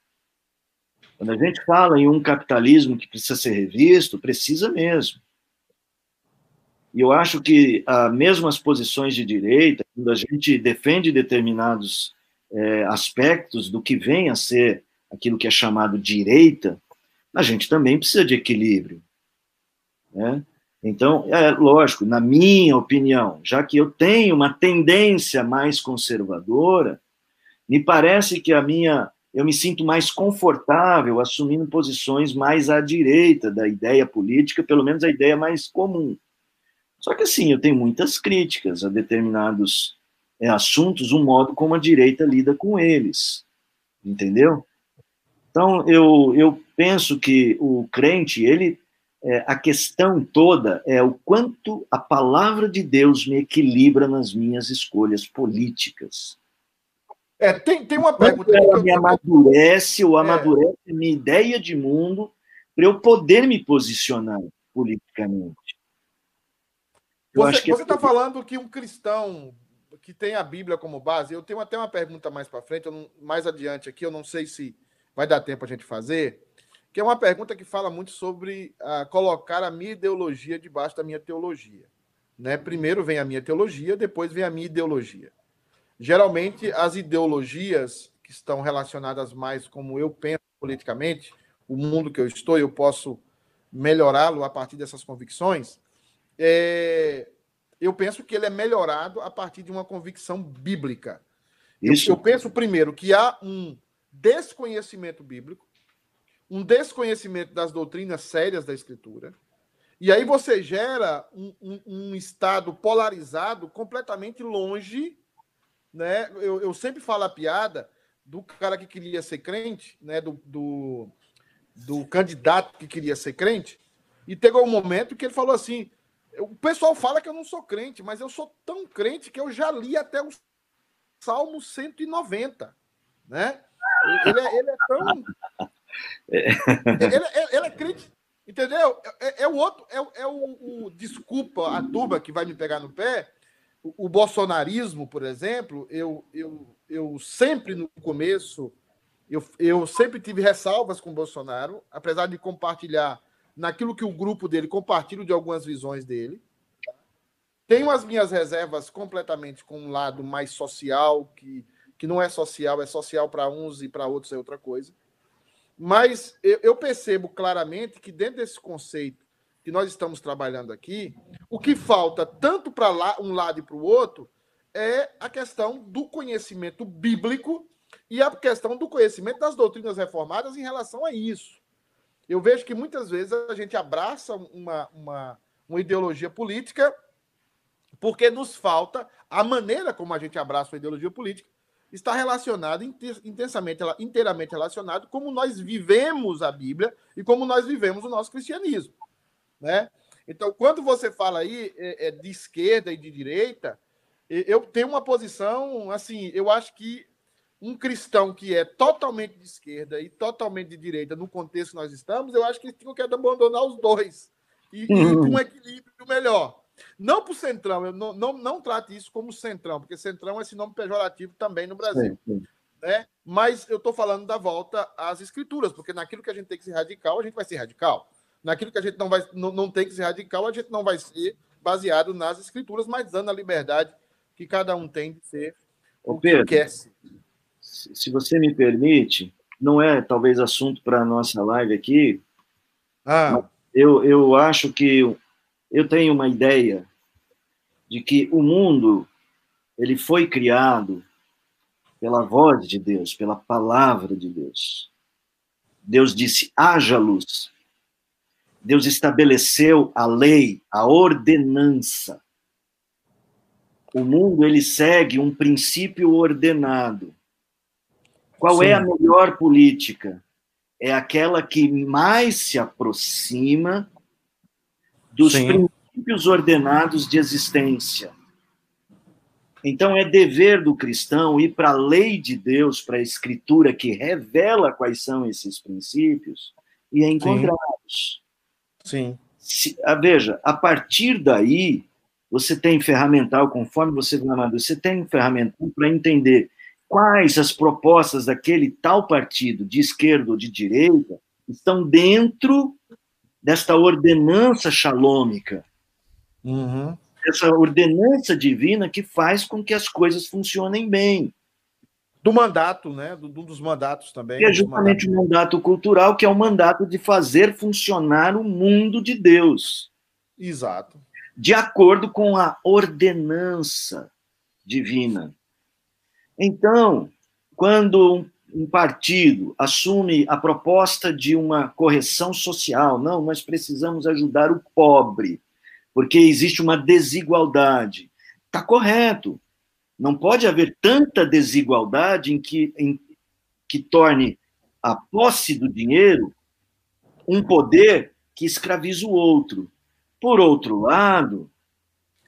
Quando a gente fala em um capitalismo que precisa ser revisto, precisa mesmo. E eu acho que ah, mesmo as posições de direita, quando a gente defende determinados é, aspectos do que vem a ser aquilo que é chamado direita, a gente também precisa de equilíbrio. Né? Então, é lógico, na minha opinião, já que eu tenho uma tendência mais conservadora, me parece que a minha eu me sinto mais confortável assumindo posições mais à direita da ideia política, pelo menos a ideia mais comum. Só que assim, eu tenho muitas críticas a determinados é, assuntos, o modo como a direita lida com eles, entendeu? Então, eu, eu penso que o crente, ele, é, a questão toda é o quanto a palavra de Deus me equilibra nas minhas escolhas políticas. É, tem, tem uma pergunta. Ela me amadurece ou é. amadurece a minha ideia de mundo para eu poder me posicionar politicamente. Eu você está é... falando que um cristão que tem a Bíblia como base, eu tenho até uma pergunta mais para frente, não, mais adiante aqui, eu não sei se vai dar tempo a gente fazer, que é uma pergunta que fala muito sobre uh, colocar a minha ideologia debaixo da minha teologia. Né? Primeiro vem a minha teologia, depois vem a minha ideologia. Geralmente, as ideologias que estão relacionadas mais como eu penso politicamente, o mundo que eu estou, eu posso melhorá-lo a partir dessas convicções, é, eu penso que ele é melhorado a partir de uma convicção bíblica. Isso. Eu, eu penso, primeiro, que há um desconhecimento bíblico, um desconhecimento das doutrinas sérias da Escritura, e aí você gera um, um, um estado polarizado completamente longe. Né? Eu, eu, sempre falo a piada do cara que queria ser crente, né? do, do, do candidato que queria ser crente, e chegou um momento que ele falou assim: o pessoal fala que eu não sou crente, mas eu sou tão crente que eu já li até o Salmo 190, né? Ele é, ele é tão. Ele, ele, ele é crente, entendeu? É, é o outro, é, é o, o, Desculpa a turma que vai me pegar no pé. O, o bolsonarismo, por exemplo, eu, eu, eu sempre no começo, eu, eu sempre tive ressalvas com o Bolsonaro, apesar de compartilhar naquilo que o grupo dele compartilha de algumas visões dele. Tenho as minhas reservas completamente com um lado mais social, que que não é social, é social para uns e para outros é outra coisa. Mas eu percebo claramente que dentro desse conceito que nós estamos trabalhando aqui, o que falta tanto para um lado e para o outro é a questão do conhecimento bíblico e a questão do conhecimento das doutrinas reformadas em relação a isso. Eu vejo que muitas vezes a gente abraça uma, uma, uma ideologia política porque nos falta a maneira como a gente abraça uma ideologia política está relacionado, intensamente, inteiramente relacionado, como nós vivemos a Bíblia e como nós vivemos o nosso cristianismo. Né? Então, quando você fala aí é, é, de esquerda e de direita, eu tenho uma posição, assim, eu acho que um cristão que é totalmente de esquerda e totalmente de direita, no contexto que nós estamos, eu acho que tinham que abandonar os dois e, e ir para um equilíbrio melhor. Não para o Centrão, eu não, não, não trate isso como Centrão, porque Centrão é esse nome pejorativo também no Brasil. Sim, sim. Né? Mas eu estou falando da volta às escrituras, porque naquilo que a gente tem que ser radical, a gente vai ser radical. Naquilo que a gente não, vai, não, não tem que ser radical, a gente não vai ser baseado nas escrituras, mas dando a liberdade que cada um tem de ser o que quer ser. Se você me permite, não é talvez assunto para a nossa live aqui. Ah. Eu, eu acho que eu tenho uma ideia de que o mundo ele foi criado pela voz de Deus, pela palavra de Deus. Deus disse: haja luz. Deus estabeleceu a lei, a ordenança. O mundo ele segue um princípio ordenado. Qual Sim. é a melhor política? É aquela que mais se aproxima dos Sim. princípios ordenados de existência. Então é dever do cristão ir para a lei de Deus, para a escritura que revela quais são esses princípios e encontrá-los. Sim. Se, a, ah, veja, a partir daí, você tem ferramental, conforme você vai amadurecer, você tem ferramental para entender quais as propostas daquele tal partido, de esquerda ou de direita, estão dentro desta ordenança xalômica. Uhum. Essa ordenança divina que faz com que as coisas funcionem bem do mandato, né? Do, dos mandatos também. Que é justamente o mandato cultural, que é o mandato de fazer funcionar o mundo de Deus. Exato. De acordo com a ordenança divina. Então, quando um partido assume a proposta de uma correção social, não, nós precisamos ajudar o pobre, porque existe uma desigualdade. Está correto. Não pode haver tanta desigualdade em que, em, que torne a posse do dinheiro um poder que escraviza o outro. Por outro lado,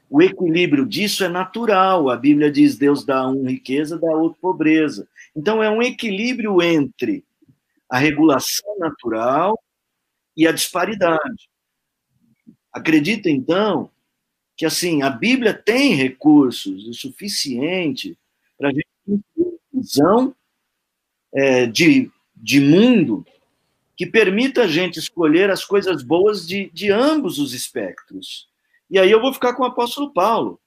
o equilíbrio disso é natural. A Bíblia diz: Deus dá um riqueza, dá outro pobreza. Então, é um equilíbrio entre a regulação natural e a disparidade. Acredita, então, que assim a Bíblia tem recursos o suficiente para a gente ter uma visão é, de, de mundo que permita a gente escolher as coisas boas de, de ambos os espectros. E aí eu vou ficar com o apóstolo Paulo.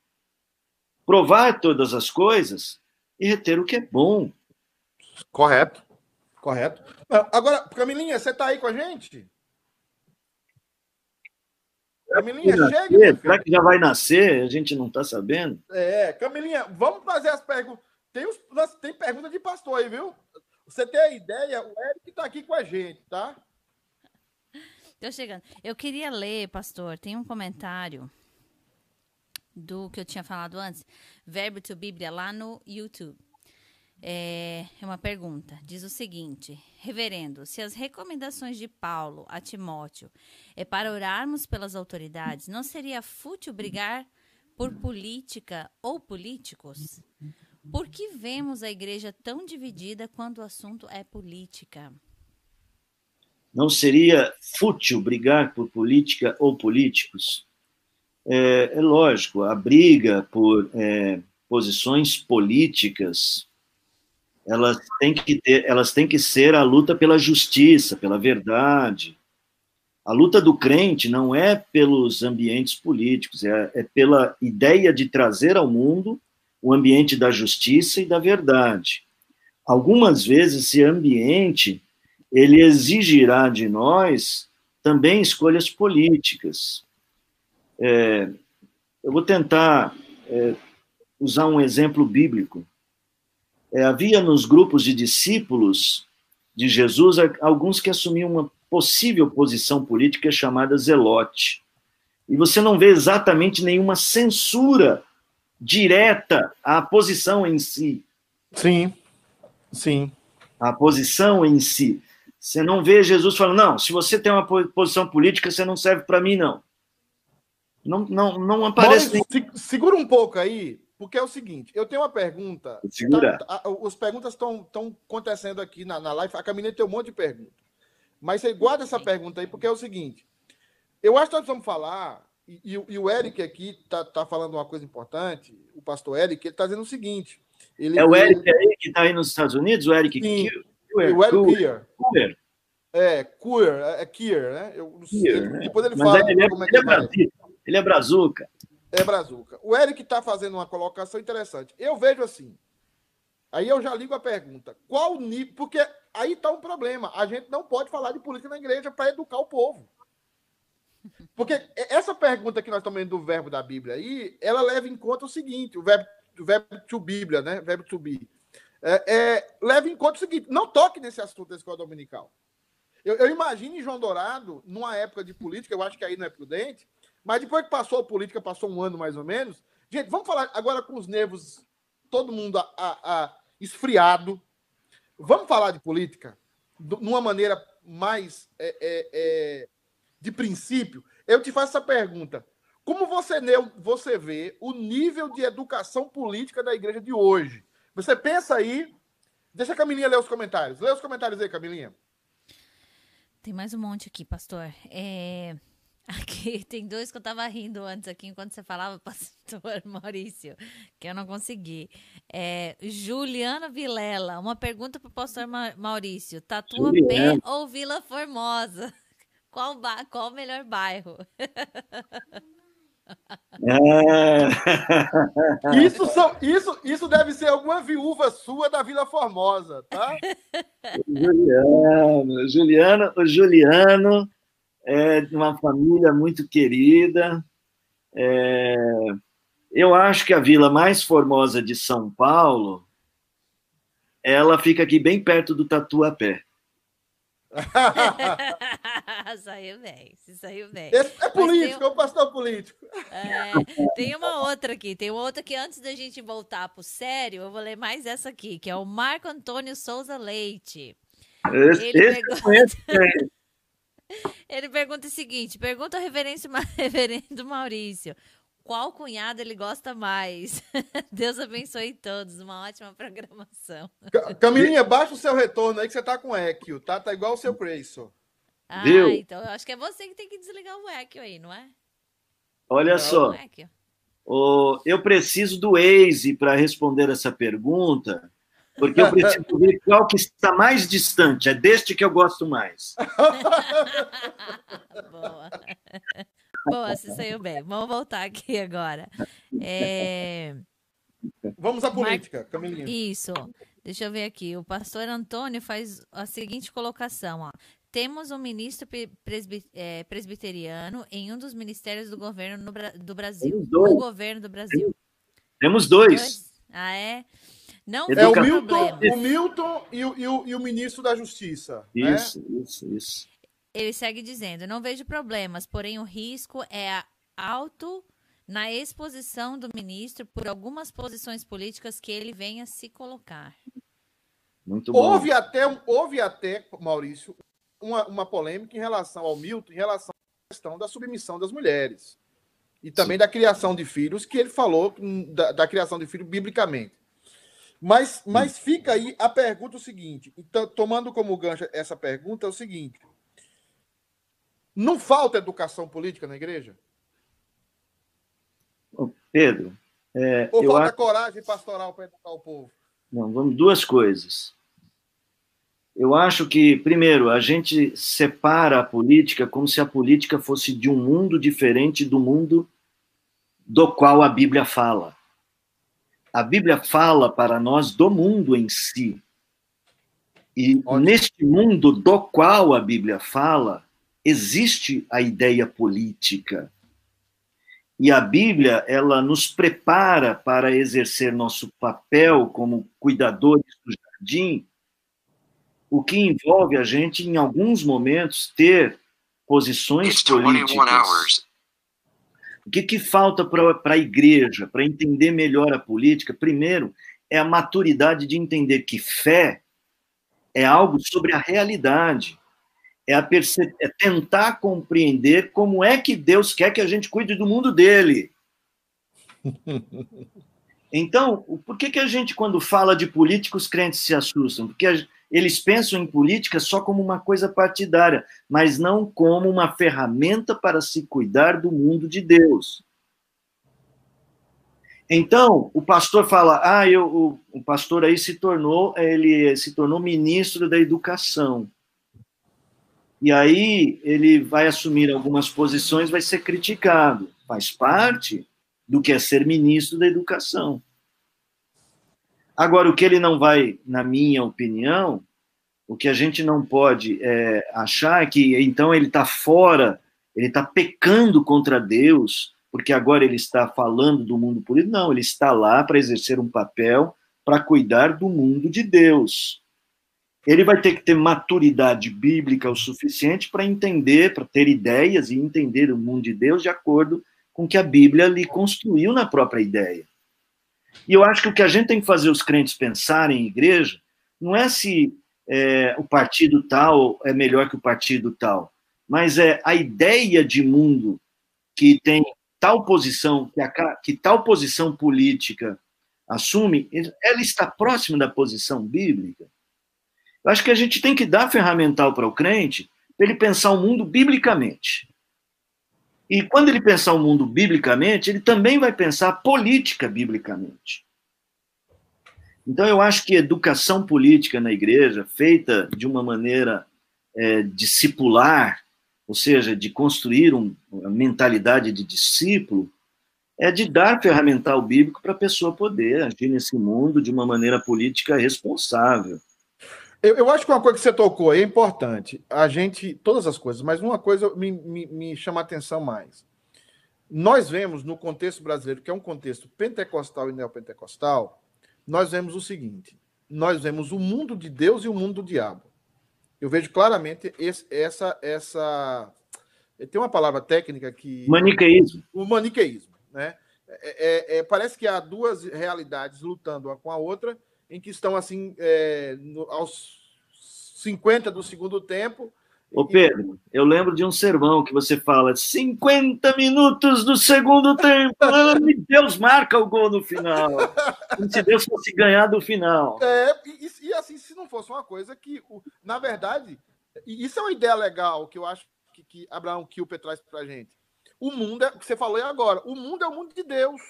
Provar todas as coisas e reter o que é bom. Correto. Correto. Agora, Camilinha, você está aí com a gente? Camilinha, chega. Será que já vai nascer? A gente não está sabendo. É, Camilinha, vamos fazer as perguntas. Tem, os, tem pergunta de pastor aí, viu? Você tem a ideia, o Eric está aqui com a gente, tá? Estou chegando. Eu queria ler, pastor, tem um comentário do que eu tinha falado antes, Verbo to Bíblia, lá no YouTube. É, é uma pergunta. Diz o seguinte: Reverendo, se as recomendações de Paulo a Timóteo é para orarmos pelas autoridades, não seria fútil brigar por política ou políticos? Por que vemos a igreja tão dividida quando o assunto é política? Não seria fútil brigar por política ou políticos? É, é lógico, a briga por é, posições políticas elas têm que ter, elas têm que ser a luta pela justiça, pela verdade. A luta do crente não é pelos ambientes políticos, é, é pela ideia de trazer ao mundo o ambiente da justiça e da verdade. Algumas vezes esse ambiente ele exigirá de nós também escolhas políticas. É, eu vou tentar é, usar um exemplo bíblico é, havia nos grupos de discípulos de Jesus alguns que assumiam uma possível posição política chamada zelote. E você não vê exatamente nenhuma censura direta à posição em si. Sim, sim. A posição em si. Você não vê Jesus falando, não, se você tem uma posição política, você não serve para mim, não. Não, não, não aparece. Mas. Segura um pouco aí, porque é o seguinte, eu tenho uma pergunta. Segura. Tá, tá, as perguntas estão acontecendo aqui na, na live. A Camila tem um monte de perguntas. Mas você guarda essa pergunta aí, porque é o seguinte. Eu acho que nós vamos falar, e, e o Eric aqui está tá falando uma coisa importante, o pastor Eric, ele está dizendo o seguinte. Ele, é o Eric ele, aí que está aí nos Estados Unidos? O Eric sim, O Kier. Kier. É, Kier, é, é Kier, né? Eu, Kier, né? Depois ele Mas fala ele é, como é que ele é, ele é brazuca. É Brazuca. O Eric está fazendo uma colocação interessante. Eu vejo assim. Aí eu já ligo a pergunta: qual nível. Porque aí está um problema. A gente não pode falar de política na igreja para educar o povo. Porque essa pergunta que nós estamos vendo do verbo da Bíblia aí, ela leva em conta o seguinte: o verbo, o verbo to Bíblia, né? Verbo to be. É, é, leva em conta o seguinte: não toque nesse assunto da escola dominical. Eu, eu, imagino João Dourado, numa época de política, eu acho que aí não é prudente, mas depois que passou a política, passou um ano mais ou menos. Gente, vamos falar agora com os nervos, todo mundo a, a, a esfriado. Vamos falar de política de uma maneira mais é, é, é, de princípio. Eu te faço essa pergunta. Como você, você vê o nível de educação política da igreja de hoje? Você pensa aí. Deixa a Camilinha ler os comentários. Lê os comentários aí, Camilinha. Tem mais um monte aqui, pastor. É... Aqui tem dois que eu tava rindo antes aqui enquanto você falava, pastor Maurício, que eu não consegui. É, Juliana Vilela, uma pergunta para o pastor Maurício: Tatuapé ou Vila Formosa? Qual, ba... Qual o melhor bairro? É. Isso, são, isso, isso deve ser alguma viúva sua da Vila Formosa, tá? Juliano, Juliano, o Juliano é de uma família muito querida. É, eu acho que a vila mais formosa de São Paulo, ela fica aqui bem perto do Tatuapé. saiu bem, saiu bem. Esse é político, tem... é um pastor político. É, tem uma outra aqui, tem uma outra que antes da gente voltar pro sério, eu vou ler mais essa aqui, que é o Marco Antônio Souza Leite. Esse, Ele esse pergunta... Ele pergunta o seguinte: pergunta ao reverendo, reverendo Maurício. Qual cunhado ele gosta mais? Deus abençoe todos. Uma ótima programação. Camilinha, baixa o seu retorno aí que você tá com eco, tá? Tá igual o seu Creyson. Ah, Viu? então eu acho que é você que tem que desligar o eco aí, não é? Olha não, só. O, eu preciso do Waze para responder essa pergunta, porque eu preciso ver qual que está mais distante. É deste que eu gosto mais. Boa. Boa, você saiu bem. Vamos voltar aqui agora. É... Vamos à política, Mar... Camilinha. Isso. Deixa eu ver aqui. O pastor Antônio faz a seguinte colocação. Ó. Temos um ministro presbi... é, presbiteriano em um dos ministérios do governo no... do Brasil. No governo do Brasil. Temos dois. dois. Ah, é? Não é o Milton, o Milton e o, e, o, e o ministro da Justiça. Né? Isso, né? isso, isso. Ele segue dizendo: não vejo problemas, porém o risco é alto na exposição do ministro por algumas posições políticas que ele venha se colocar. Muito bom. Houve até, houve até Maurício, uma, uma polêmica em relação ao Milton, em relação à questão da submissão das mulheres. E também Sim. da criação de filhos, que ele falou hum, da, da criação de filhos biblicamente. Mas, mas fica aí a pergunta o seguinte, então, tomando como gancho essa pergunta, é o seguinte: não falta educação política na igreja? Pedro. É, Ou falta acho... coragem pastoral para educar o povo? Não, vamos duas coisas. Eu acho que, primeiro, a gente separa a política como se a política fosse de um mundo diferente do mundo do qual a Bíblia fala. A Bíblia fala para nós do mundo em si. E Ótimo. neste mundo do qual a Bíblia fala, existe a ideia política. E a Bíblia, ela nos prepara para exercer nosso papel como cuidadores do jardim, o que envolve a gente, em alguns momentos, ter posições políticas o que, que falta para a igreja, para entender melhor a política? Primeiro, é a maturidade de entender que fé é algo sobre a realidade. É, a é tentar compreender como é que Deus quer que a gente cuide do mundo dele. Então, por que, que a gente, quando fala de política, os crentes se assustam? Porque a, eles pensam em política só como uma coisa partidária, mas não como uma ferramenta para se cuidar do mundo de Deus. Então, o pastor fala: "Ah, eu, o, o pastor aí se tornou, ele se tornou ministro da educação". E aí ele vai assumir algumas posições, vai ser criticado. Faz parte do que é ser ministro da educação. Agora, o que ele não vai, na minha opinião, o que a gente não pode é, achar é que então ele está fora, ele está pecando contra Deus, porque agora ele está falando do mundo político. Não, ele está lá para exercer um papel para cuidar do mundo de Deus. Ele vai ter que ter maturidade bíblica o suficiente para entender, para ter ideias e entender o mundo de Deus de acordo com o que a Bíblia lhe construiu na própria ideia. E eu acho que o que a gente tem que fazer os crentes pensarem em igreja não é se é, o partido tal é melhor que o partido tal, mas é a ideia de mundo que tem tal posição, que, a, que tal posição política assume, ela está próxima da posição bíblica. Eu acho que a gente tem que dar ferramental para o crente para ele pensar o mundo biblicamente. E quando ele pensar o mundo biblicamente, ele também vai pensar a política biblicamente. Então, eu acho que educação política na igreja, feita de uma maneira é, discipular, ou seja, de construir um, uma mentalidade de discípulo, é de dar ferramental bíblico para a pessoa poder agir nesse mundo de uma maneira política responsável. Eu, eu, acho que uma coisa que você tocou é importante. A gente, todas as coisas, mas uma coisa me, me, me chama a atenção mais. Nós vemos no contexto brasileiro, que é um contexto pentecostal e neopentecostal, nós vemos o seguinte: nós vemos o mundo de Deus e o mundo do diabo. Eu vejo claramente esse, essa essa tem uma palavra técnica que maniqueísmo. O maniqueísmo, né? É, é, é, parece que há duas realidades lutando uma com a outra, em que estão assim é, no, aos 50 do segundo tempo Ô Pedro, eu lembro de um sermão que você fala 50 minutos do segundo tempo, e Deus marca o gol no final. Como se Deus fosse ganhar do final. É, e, e assim, se não fosse uma coisa que, na verdade, isso é uma ideia legal que eu acho que, que Abraão Kilper traz pra gente. O mundo é, o que você falou aí agora, o mundo é o mundo de Deus.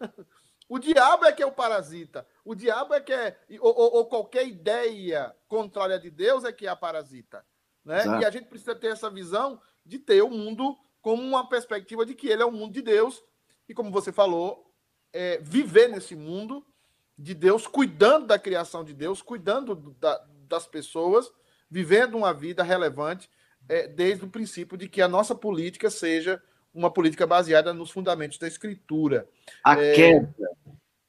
O diabo é que é o parasita. O diabo é que é. Ou, ou, ou qualquer ideia contrária de Deus é que é a parasita. Né? E a gente precisa ter essa visão de ter o mundo como uma perspectiva de que ele é o mundo de Deus. E como você falou, é, viver nesse mundo de Deus, cuidando da criação de Deus, cuidando da, das pessoas, vivendo uma vida relevante, é, desde o princípio de que a nossa política seja uma política baseada nos fundamentos da Escritura. A é... queda,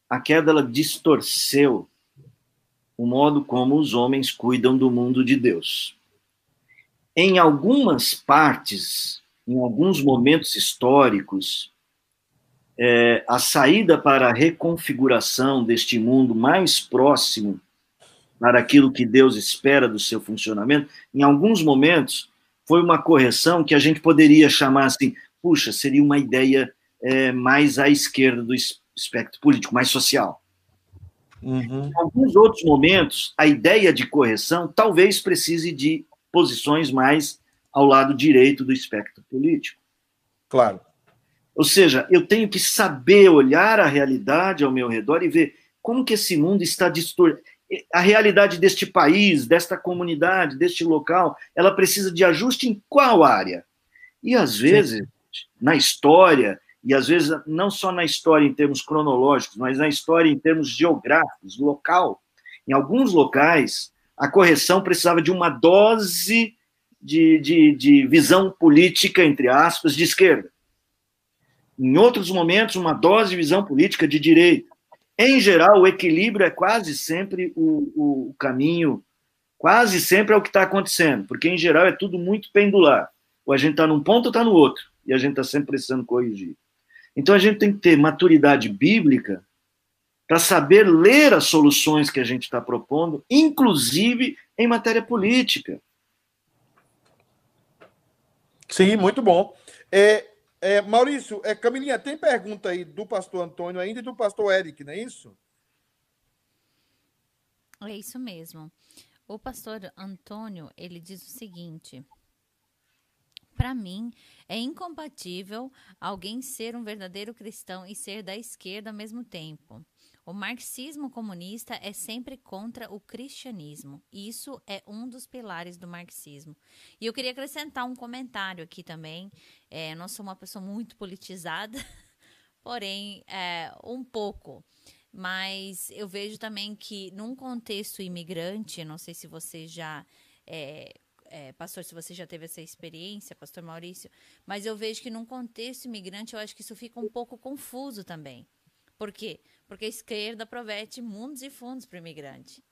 a queda ela distorceu o modo como os homens cuidam do mundo de Deus. Em algumas partes, em alguns momentos históricos, é, a saída para a reconfiguração deste mundo mais próximo para aquilo que Deus espera do seu funcionamento, em alguns momentos foi uma correção que a gente poderia chamar assim, puxa, seria uma ideia é, mais à esquerda do espectro político, mais social. Uhum. Em alguns outros momentos, a ideia de correção talvez precise de posições mais ao lado direito do espectro político. Claro. Ou seja, eu tenho que saber olhar a realidade ao meu redor e ver como que esse mundo está distorcido. A realidade deste país, desta comunidade, deste local, ela precisa de ajuste em qual área? E às vezes, Sim. na história, e às vezes não só na história em termos cronológicos, mas na história em termos geográficos, local. Em alguns locais, a correção precisava de uma dose de, de, de visão política, entre aspas, de esquerda. Em outros momentos, uma dose de visão política de direita. Em geral, o equilíbrio é quase sempre o, o caminho, quase sempre é o que está acontecendo, porque em geral é tudo muito pendular. Ou a gente está num ponto ou está no outro, e a gente está sempre precisando corrigir. Então a gente tem que ter maturidade bíblica para saber ler as soluções que a gente está propondo, inclusive em matéria política. Sim, muito bom. É, é, Maurício, é, Camilinha, tem pergunta aí do pastor Antônio ainda e do pastor Eric, não é isso? É isso mesmo. O pastor Antônio, ele diz o seguinte: para mim, é incompatível alguém ser um verdadeiro cristão e ser da esquerda ao mesmo tempo. O marxismo comunista é sempre contra o cristianismo. Isso é um dos pilares do marxismo. E eu queria acrescentar um comentário aqui também. É, não sou uma pessoa muito politizada, porém, é, um pouco. mas eu vejo também que num contexto imigrante, não sei se você já é, é, pastor, se você já teve essa experiência, pastor Maurício, mas eu vejo que num contexto imigrante, eu acho que isso fica um pouco confuso também. Por quê? Porque a esquerda promete mundos e fundos para o imigrante.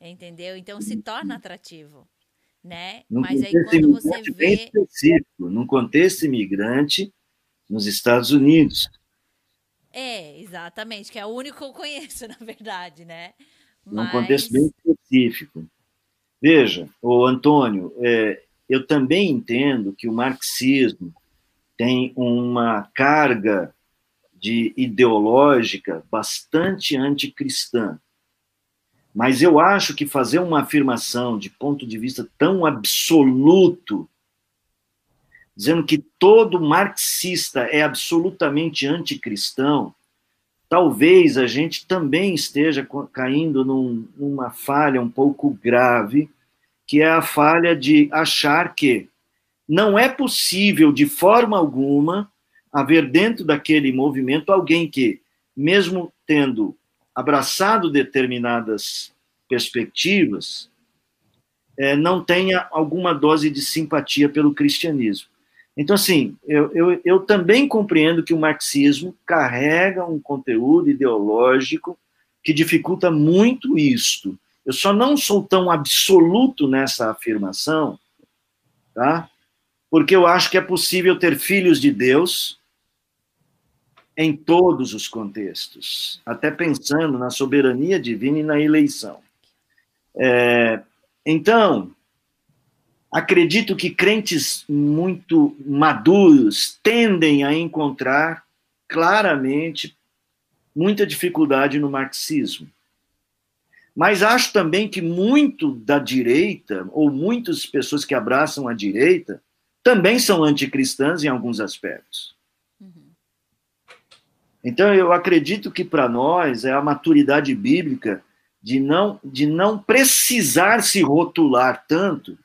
Entendeu? Então se torna atrativo. Né? Num Mas aí quando você vê. Específico, num contexto imigrante nos Estados Unidos. É, exatamente, que é o único que eu conheço, na verdade, né? Num Mas... contexto bem específico. Veja, o Antônio, é, eu também entendo que o marxismo tem uma carga de ideológica bastante anticristã. Mas eu acho que fazer uma afirmação de ponto de vista tão absoluto, dizendo que todo marxista é absolutamente anticristão, talvez a gente também esteja caindo num, numa falha um pouco grave, que é a falha de achar que não é possível, de forma alguma, haver dentro daquele movimento alguém que, mesmo tendo abraçado determinadas perspectivas, é, não tenha alguma dose de simpatia pelo cristianismo. Então, assim, eu, eu, eu também compreendo que o marxismo carrega um conteúdo ideológico que dificulta muito isto. Eu só não sou tão absoluto nessa afirmação, tá? Porque eu acho que é possível ter filhos de Deus em todos os contextos, até pensando na soberania divina e na eleição. É, então, acredito que crentes muito maduros tendem a encontrar claramente muita dificuldade no marxismo. Mas acho também que muito da direita, ou muitas pessoas que abraçam a direita, também são anticristãs em alguns aspectos. Então, eu acredito que para nós é a maturidade bíblica de não, de não precisar se rotular tanto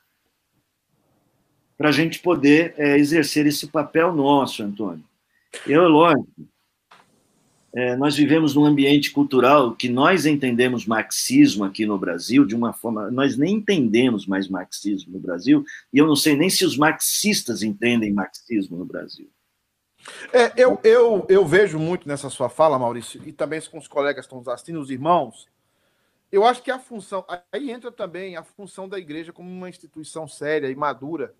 para a gente poder é, exercer esse papel nosso, Antônio. Eu, lógico, é, nós vivemos num ambiente cultural que nós entendemos marxismo aqui no Brasil de uma forma. Nós nem entendemos mais marxismo no Brasil, e eu não sei nem se os marxistas entendem marxismo no Brasil. É, eu, eu, eu vejo muito nessa sua fala, Maurício, e também com os colegas que estão assistindo, os irmãos. Eu acho que a função. Aí entra também a função da igreja como uma instituição séria e madura,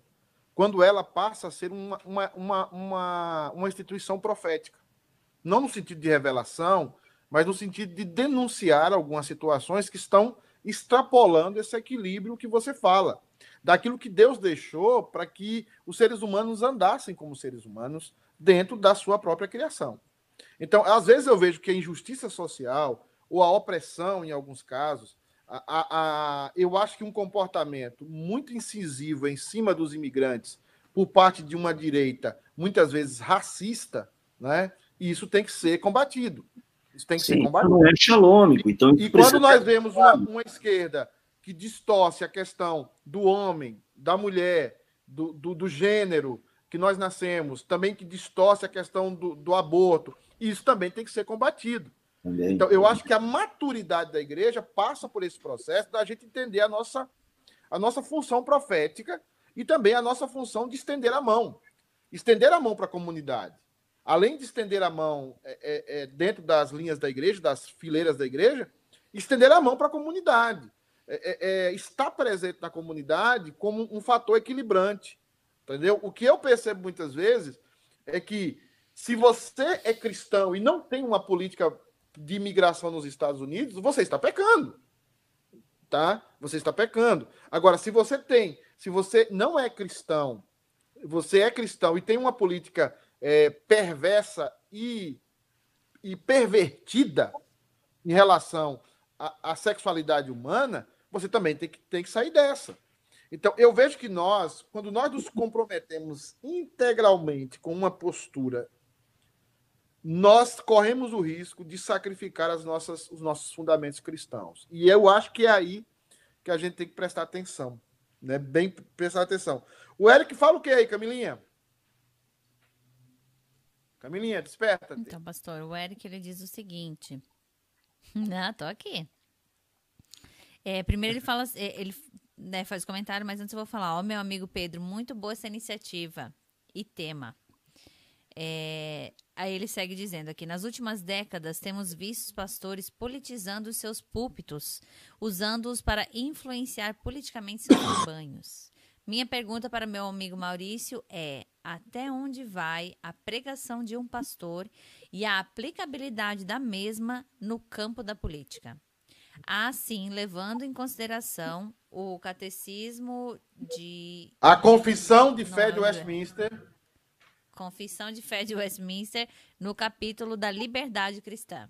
quando ela passa a ser uma, uma, uma, uma, uma instituição profética. Não no sentido de revelação, mas no sentido de denunciar algumas situações que estão extrapolando esse equilíbrio que você fala, daquilo que Deus deixou para que os seres humanos andassem como seres humanos dentro da sua própria criação. Então, às vezes eu vejo que a injustiça social ou a opressão, em alguns casos, a, a, a, eu acho que um comportamento muito incisivo em cima dos imigrantes por parte de uma direita, muitas vezes racista, né? isso tem que ser combatido. Isso tem que Sim, ser combatido. Não é xalômico. Então e quando nós vemos uma, uma, esquerda que distorce a questão do homem, da mulher, do, do, do gênero, que nós nascemos, também que distorce a questão do, do aborto. Isso também tem que ser combatido. Também. Então, eu acho que a maturidade da igreja passa por esse processo da gente entender a nossa, a nossa função profética e também a nossa função de estender a mão. Estender a mão para a comunidade. Além de estender a mão é, é, é, dentro das linhas da igreja, das fileiras da igreja, estender a mão para a comunidade. É, é, é, estar presente na comunidade como um fator equilibrante. Entendeu? O que eu percebo muitas vezes é que se você é cristão e não tem uma política de imigração nos Estados Unidos, você está pecando. Tá? Você está pecando. Agora, se você tem, se você não é cristão, você é cristão e tem uma política é, perversa e, e pervertida em relação à, à sexualidade humana, você também tem que, tem que sair dessa. Então, eu vejo que nós, quando nós nos comprometemos integralmente com uma postura, nós corremos o risco de sacrificar as nossas, os nossos fundamentos cristãos. E eu acho que é aí que a gente tem que prestar atenção. Né? Bem prestar atenção. O Eric fala o que aí, Camilinha? Camilinha, desperta. Então, pastor, o Eric ele diz o seguinte: Não, tô aqui. É, primeiro ele fala, é, ele né, faz comentário, mas antes eu vou falar, ó, meu amigo Pedro, muito boa essa iniciativa e tema. É, aí ele segue dizendo aqui: nas últimas décadas temos visto os pastores politizando os seus púlpitos, usando-os para influenciar politicamente seus rebanhos. Minha pergunta para meu amigo Maurício é: até onde vai a pregação de um pastor e a aplicabilidade da mesma no campo da política? Assim, levando em consideração o catecismo de. A confissão de fé de Westminster Confissão de Fé de Westminster, no capítulo da liberdade cristã.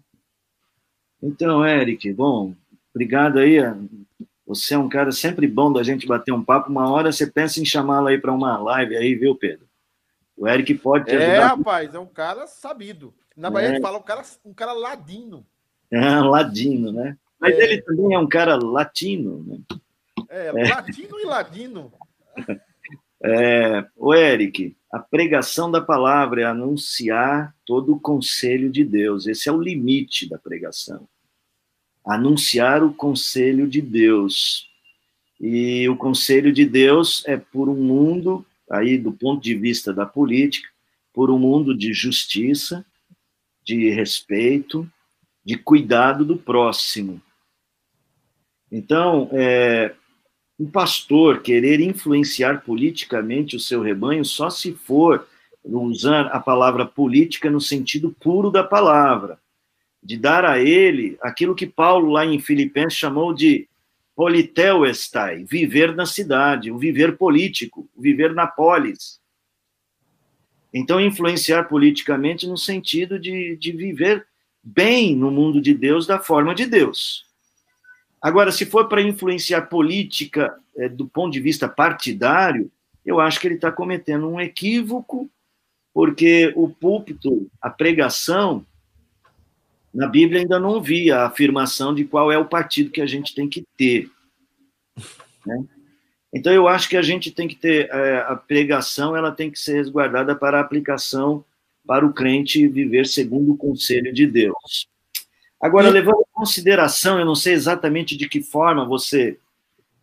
Então, Eric, bom, obrigado aí. Você é um cara sempre bom da gente bater um papo. Uma hora você pensa em chamá-lo aí para uma live aí, viu, Pedro? O Eric pode te é, ajudar. É, rapaz, é um cara sabido. Na Bahia é. a gente fala um cara, um cara ladino. É, ladino, né? Mas é. ele também é um cara latino, né? É, latino e ladino. É, o Eric, a pregação da palavra é anunciar todo o conselho de Deus. Esse é o limite da pregação. Anunciar o conselho de Deus. E o conselho de Deus é por um mundo, aí do ponto de vista da política, por um mundo de justiça, de respeito, de cuidado do próximo. Então, é, um pastor querer influenciar politicamente o seu rebanho só se for usar a palavra política no sentido puro da palavra, de dar a ele aquilo que Paulo lá em Filipenses chamou de politeuestai, viver na cidade, o viver político, o viver na polis. Então, influenciar politicamente no sentido de, de viver bem no mundo de Deus, da forma de Deus. Agora, se for para influenciar política é, do ponto de vista partidário, eu acho que ele está cometendo um equívoco, porque o púlpito, a pregação, na Bíblia ainda não via a afirmação de qual é o partido que a gente tem que ter. Né? Então, eu acho que a gente tem que ter é, a pregação, ela tem que ser resguardada para a aplicação para o crente viver segundo o conselho de Deus. Agora, levando em consideração, eu não sei exatamente de que forma você,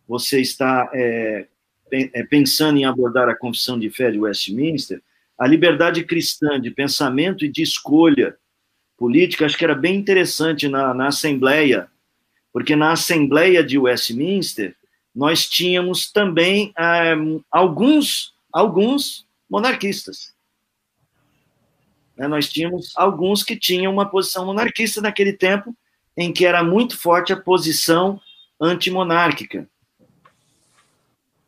você está é, é, pensando em abordar a confissão de fé de Westminster, a liberdade cristã de pensamento e de escolha política, acho que era bem interessante na, na Assembleia, porque na Assembleia de Westminster, nós tínhamos também é, alguns, alguns monarquistas. Né? Nós tínhamos alguns que tinham uma posição monarquista naquele tempo, em que era muito forte a posição antimonárquica.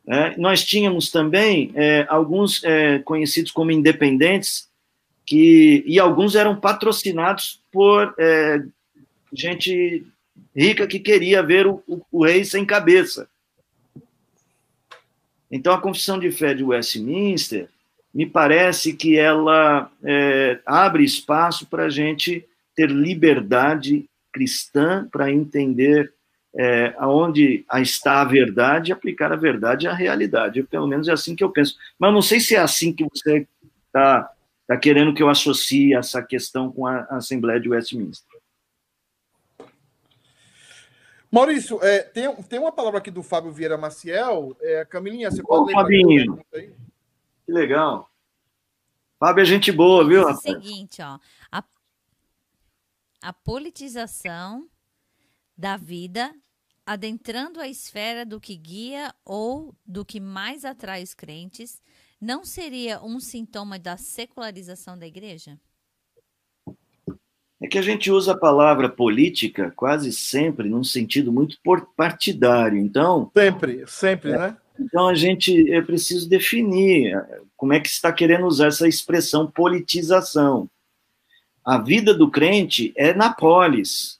É, nós tínhamos também é, alguns é, conhecidos como independentes, que, e alguns eram patrocinados por é, gente rica que queria ver o, o, o, rei sem cabeça. Então, a Confissão de Fé de Westminster me parece que ela é, abre espaço para a gente ter liberdade cristã para entender é, aonde está a verdade e aplicar a verdade à realidade. Eu, pelo menos é assim que eu penso. Mas não sei se é assim que você está tá querendo que eu associe essa questão com a Assembleia de Westminster. Maurício, é, tem, tem uma palavra aqui do Fábio Vieira Maciel. É, Camilinha, você pode Ô, ler Fabinho. aí? Que legal. Fábio é gente boa, viu? É o seguinte, ó. A, a politização da vida adentrando a esfera do que guia ou do que mais atrai os crentes, não seria um sintoma da secularização da igreja? É que a gente usa a palavra política quase sempre num sentido muito partidário. Então. Sempre, sempre, é, né? Então a gente é preciso definir como é que está querendo usar essa expressão politização. A vida do crente é na polis.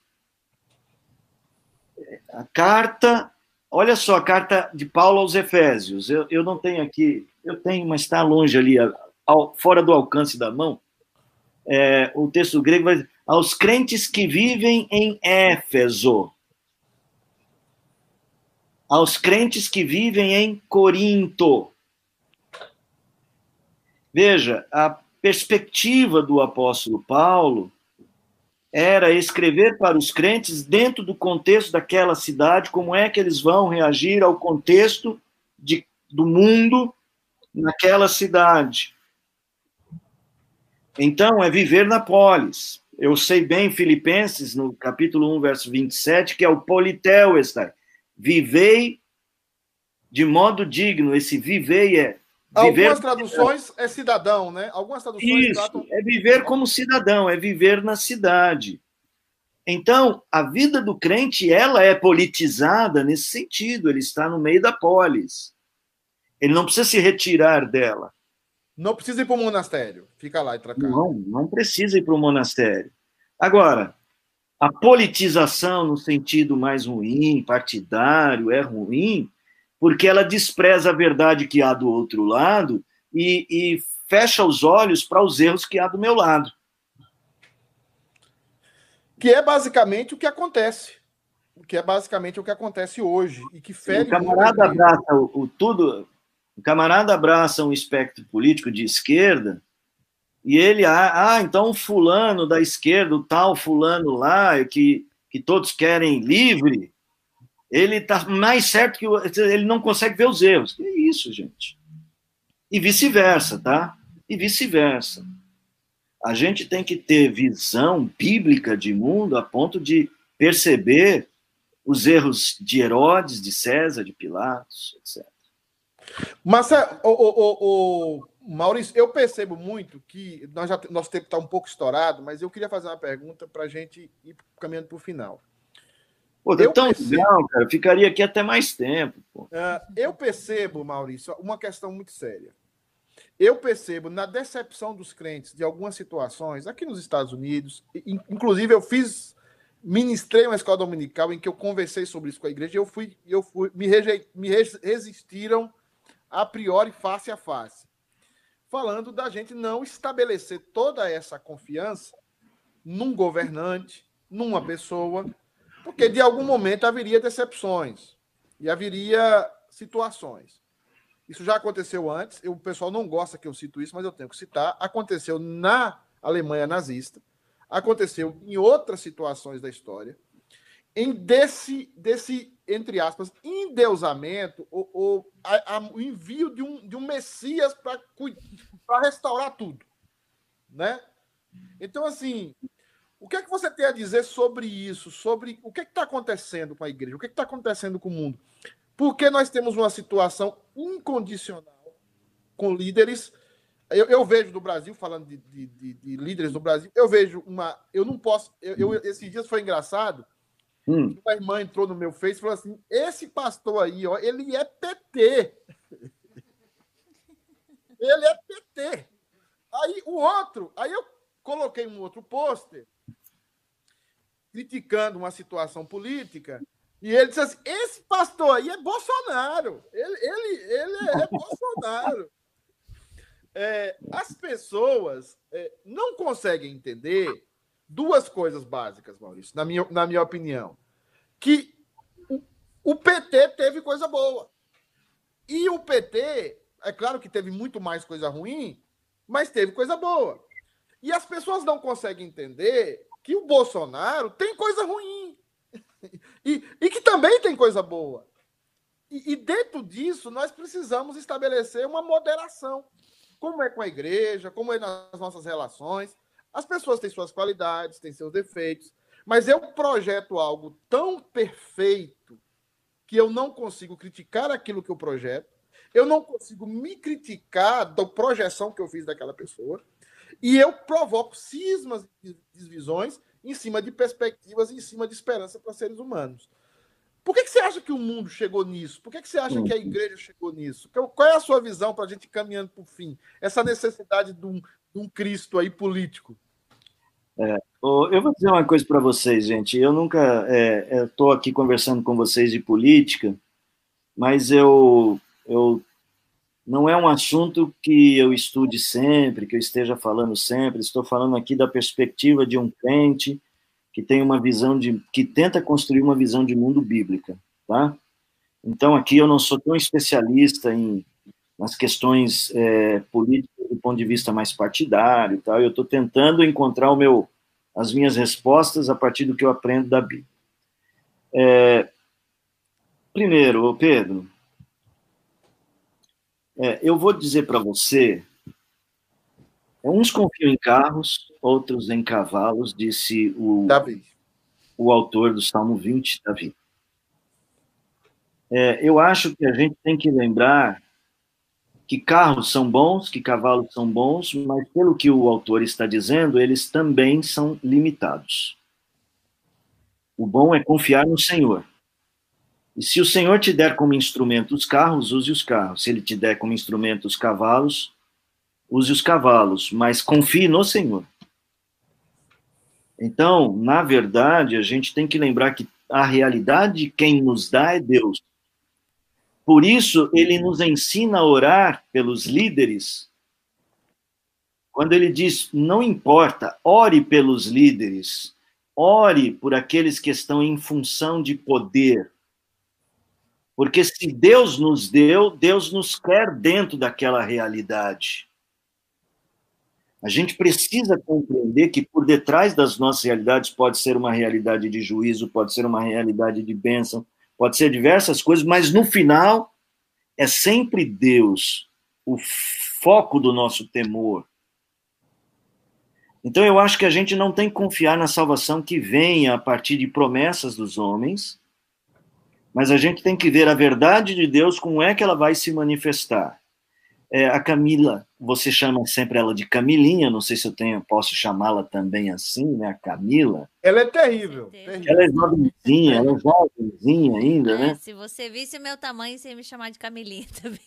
A carta, olha só, a carta de Paulo aos Efésios. Eu, eu não tenho aqui, eu tenho, mas está longe ali, ao, fora do alcance da mão. É, o texto grego vai aos crentes que vivem em Éfeso aos crentes que vivem em Corinto. Veja, a perspectiva do apóstolo Paulo era escrever para os crentes dentro do contexto daquela cidade, como é que eles vão reagir ao contexto de, do mundo naquela cidade. Então, é viver na polis. Eu sei bem Filipenses, no capítulo 1, verso 27, que é o politeuestai. Vivei de modo digno. Esse vivei é. Viver... Algumas traduções é cidadão, né? Algumas traduções Isso, tratam... é viver como cidadão, é viver na cidade. Então, a vida do crente, ela é politizada nesse sentido, ele está no meio da polis. Ele não precisa se retirar dela. Não precisa ir para o monastério. Fica lá e tracar. Não, não precisa ir para o monastério. Agora, a politização no sentido mais ruim, partidário, é ruim, porque ela despreza a verdade que há do outro lado e, e fecha os olhos para os erros que há do meu lado. Que é basicamente o que acontece. Que é basicamente o que acontece hoje. E que fere. O camarada abraça o, o tudo, o camarada abraça um espectro político de esquerda e ele, ah, ah então o fulano da esquerda, o tal fulano lá, que, que todos querem livre, ele está mais certo que ele não consegue ver os erros. Que é isso, gente. E vice-versa, tá? E vice-versa. A gente tem que ter visão bíblica de mundo a ponto de perceber os erros de Herodes, de César, de Pilatos, etc. Mas, o, o, o, Maurício, eu percebo muito que nós já, nosso tempo está um pouco estourado, mas eu queria fazer uma pergunta para a gente ir caminhando para o final. Pô, tá eu tão percebo, legal, cara. Ficaria aqui até mais tempo. Uh, eu percebo, Maurício, uma questão muito séria. Eu percebo na decepção dos crentes de algumas situações, aqui nos Estados Unidos, inclusive eu fiz, ministrei uma escola dominical em que eu conversei sobre isso com a igreja e eu fui, eu fui, me, rejeit, me resistiram a priori face a face, falando da gente não estabelecer toda essa confiança num governante, numa pessoa, porque de algum momento haveria decepções e haveria situações. Isso já aconteceu antes, eu, o pessoal não gosta que eu cito isso, mas eu tenho que citar. Aconteceu na Alemanha nazista, aconteceu em outras situações da história, em desse, desse entre aspas, endeusamento, ou, ou a, a, o envio de um, de um Messias para restaurar tudo. Né? Então, assim, o que é que você tem a dizer sobre isso? Sobre o que é está acontecendo com a igreja? O que é está acontecendo com o mundo? Porque nós temos uma situação incondicional com líderes. Eu, eu vejo no Brasil, falando de, de, de, de, líderes do Brasil, eu vejo uma. Eu não posso. Eu, eu, esses dias foi engraçado Hum. Uma irmã entrou no meu Face e falou assim: esse pastor aí, ó, ele é PT. ele é PT. Aí o outro, aí eu coloquei um outro pôster criticando uma situação política. E ele disse assim: esse pastor aí é Bolsonaro. Ele, ele, ele é Bolsonaro. É, as pessoas é, não conseguem entender duas coisas básicas, Maurício, na minha, na minha opinião. Que o, o PT teve coisa boa. E o PT, é claro que teve muito mais coisa ruim, mas teve coisa boa. E as pessoas não conseguem entender que o Bolsonaro tem coisa ruim. E, e que também tem coisa boa. E, e, dentro disso, nós precisamos estabelecer uma moderação. Como é com a igreja, como é nas nossas relações. As pessoas têm suas qualidades, têm seus defeitos, mas eu projeto algo tão perfeito que eu não consigo criticar aquilo que eu projeto, eu não consigo me criticar da projeção que eu fiz daquela pessoa, e eu provoco cismas e desvisões em cima de perspectivas, em cima de esperança para seres humanos. Por que, que você acha que o mundo chegou nisso? Por que, que você acha que a igreja chegou nisso? Qual é a sua visão para a gente caminhando para o fim? Essa necessidade de um, de um Cristo aí político? É, eu vou dizer uma coisa para vocês, gente. Eu nunca estou é, aqui conversando com vocês de política, mas eu, eu não é um assunto que eu estude sempre, que eu esteja falando sempre. Estou falando aqui da perspectiva de um crente que tem uma visão de, que tenta construir uma visão de mundo bíblica, tá? Então aqui eu não sou tão especialista em nas questões é, políticas ponto de vista mais partidário, tal. Eu estou tentando encontrar o meu as minhas respostas a partir do que eu aprendo da Bíblia. É, primeiro, Pedro, é, eu vou dizer para você, uns confiam em carros, outros em cavalos, disse o, Davi. o autor do Salmo 20, Davi. É, eu acho que a gente tem que lembrar que carros são bons, que cavalos são bons, mas pelo que o autor está dizendo, eles também são limitados. O bom é confiar no Senhor. E se o Senhor te der como instrumento os carros, use os carros. Se ele te der como instrumento os cavalos, use os cavalos, mas confie no Senhor. Então, na verdade, a gente tem que lembrar que a realidade quem nos dá é Deus. Por isso, ele nos ensina a orar pelos líderes. Quando ele diz, não importa, ore pelos líderes, ore por aqueles que estão em função de poder. Porque se Deus nos deu, Deus nos quer dentro daquela realidade. A gente precisa compreender que por detrás das nossas realidades pode ser uma realidade de juízo, pode ser uma realidade de bênção, pode ser diversas coisas, mas no final é sempre Deus o foco do nosso temor. Então eu acho que a gente não tem que confiar na salvação que venha a partir de promessas dos homens, mas a gente tem que ver a verdade de Deus, como é que ela vai se manifestar. É, a Camila, você chama sempre ela de Camilinha, não sei se eu tenho, posso chamá-la também assim, né? A Camila. Ela é terrível. terrível. Ela é jovenzinha, ela é jovenzinha ainda, é, né? Se você visse o meu tamanho, você ia me chamar de Camilinha também.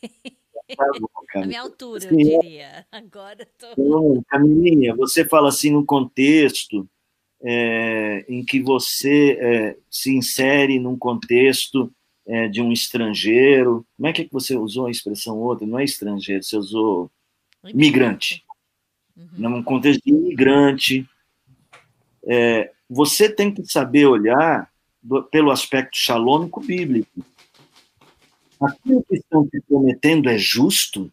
Tá bom, a minha altura, Sim, eu diria. Agora tô... Então, Camilinha, você fala assim no contexto é, em que você é, se insere num contexto é, de um estrangeiro. Como é que você usou a expressão outra? Não é estrangeiro, você usou migrante. Uhum. Num contexto de imigrante. É, você tem que saber olhar do, pelo aspecto xalômico bíblico. Aquilo que estão te prometendo é justo?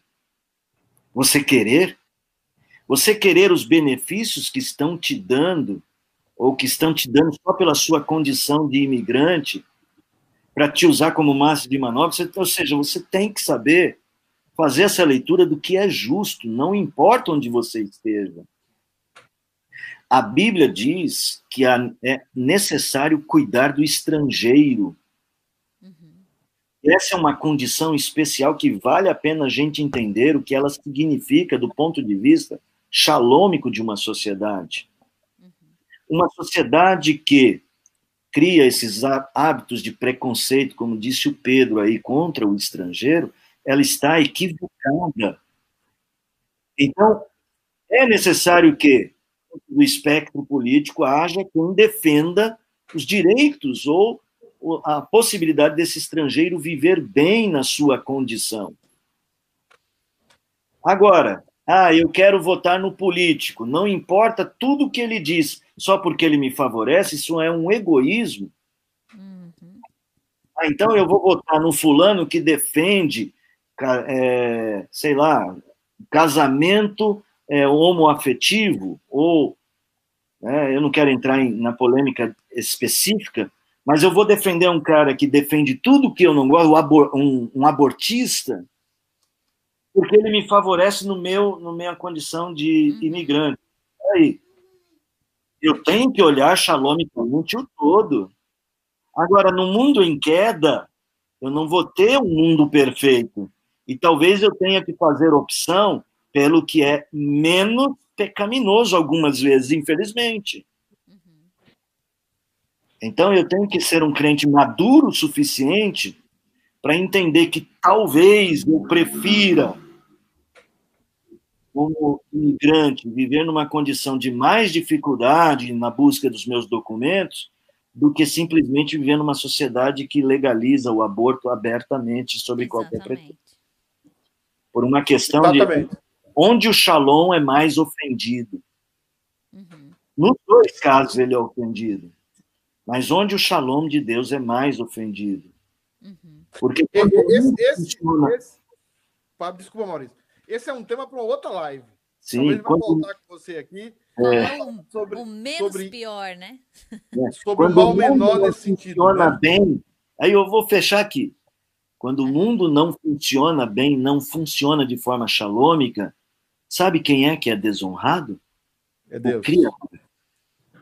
Você querer? Você querer os benefícios que estão te dando, ou que estão te dando só pela sua condição de imigrante, para te usar como massa de manobra. Ou seja, você tem que saber fazer essa leitura do que é justo, não importa onde você esteja. A Bíblia diz que é necessário cuidar do estrangeiro. Uhum. Essa é uma condição especial que vale a pena a gente entender o que ela significa do ponto de vista xalômico de uma sociedade. Uhum. Uma sociedade que cria esses hábitos de preconceito, como disse o Pedro aí, contra o estrangeiro, ela está equivocada. Então, é necessário que no espectro político haja quem defenda os direitos ou a possibilidade desse estrangeiro viver bem na sua condição. Agora, ah, eu quero votar no político, não importa tudo o que ele diz, só porque ele me favorece, isso é um egoísmo. Uhum. Ah, então eu vou votar no fulano que defende, é, sei lá, casamento é, homoafetivo, ou né, eu não quero entrar em, na polêmica específica, mas eu vou defender um cara que defende tudo que eu não gosto, um, um abortista, porque ele me favorece no meu, no minha condição de uhum. imigrante. Aí, eu tenho que olhar xalomicamente o todo. Agora, no mundo em queda, eu não vou ter um mundo perfeito. E talvez eu tenha que fazer opção pelo que é menos pecaminoso algumas vezes, infelizmente. Então eu tenho que ser um crente maduro o suficiente para entender que talvez eu prefira como imigrante, viver numa condição de mais dificuldade na busca dos meus documentos do que simplesmente viver numa sociedade que legaliza o aborto abertamente sobre Exatamente. qualquer pretexto. Por uma questão Exatamente. de onde o shalom é mais ofendido. Uhum. Nos dois casos ele é ofendido. Mas onde o shalom de Deus é mais ofendido. Uhum. Porque esse, esse, esse, esse, desculpa, Maurício. Esse é um tema para outra live. Sim, Talvez quando... voltar com você aqui. É. O, sobre, o menos sobre, pior, né? É. Sobre quando o mal menor nesse sentido. Funciona né? bem. Aí eu vou fechar aqui. Quando o mundo não funciona bem, não funciona de forma xalômica, sabe quem é que é desonrado? É Deus. O Criador.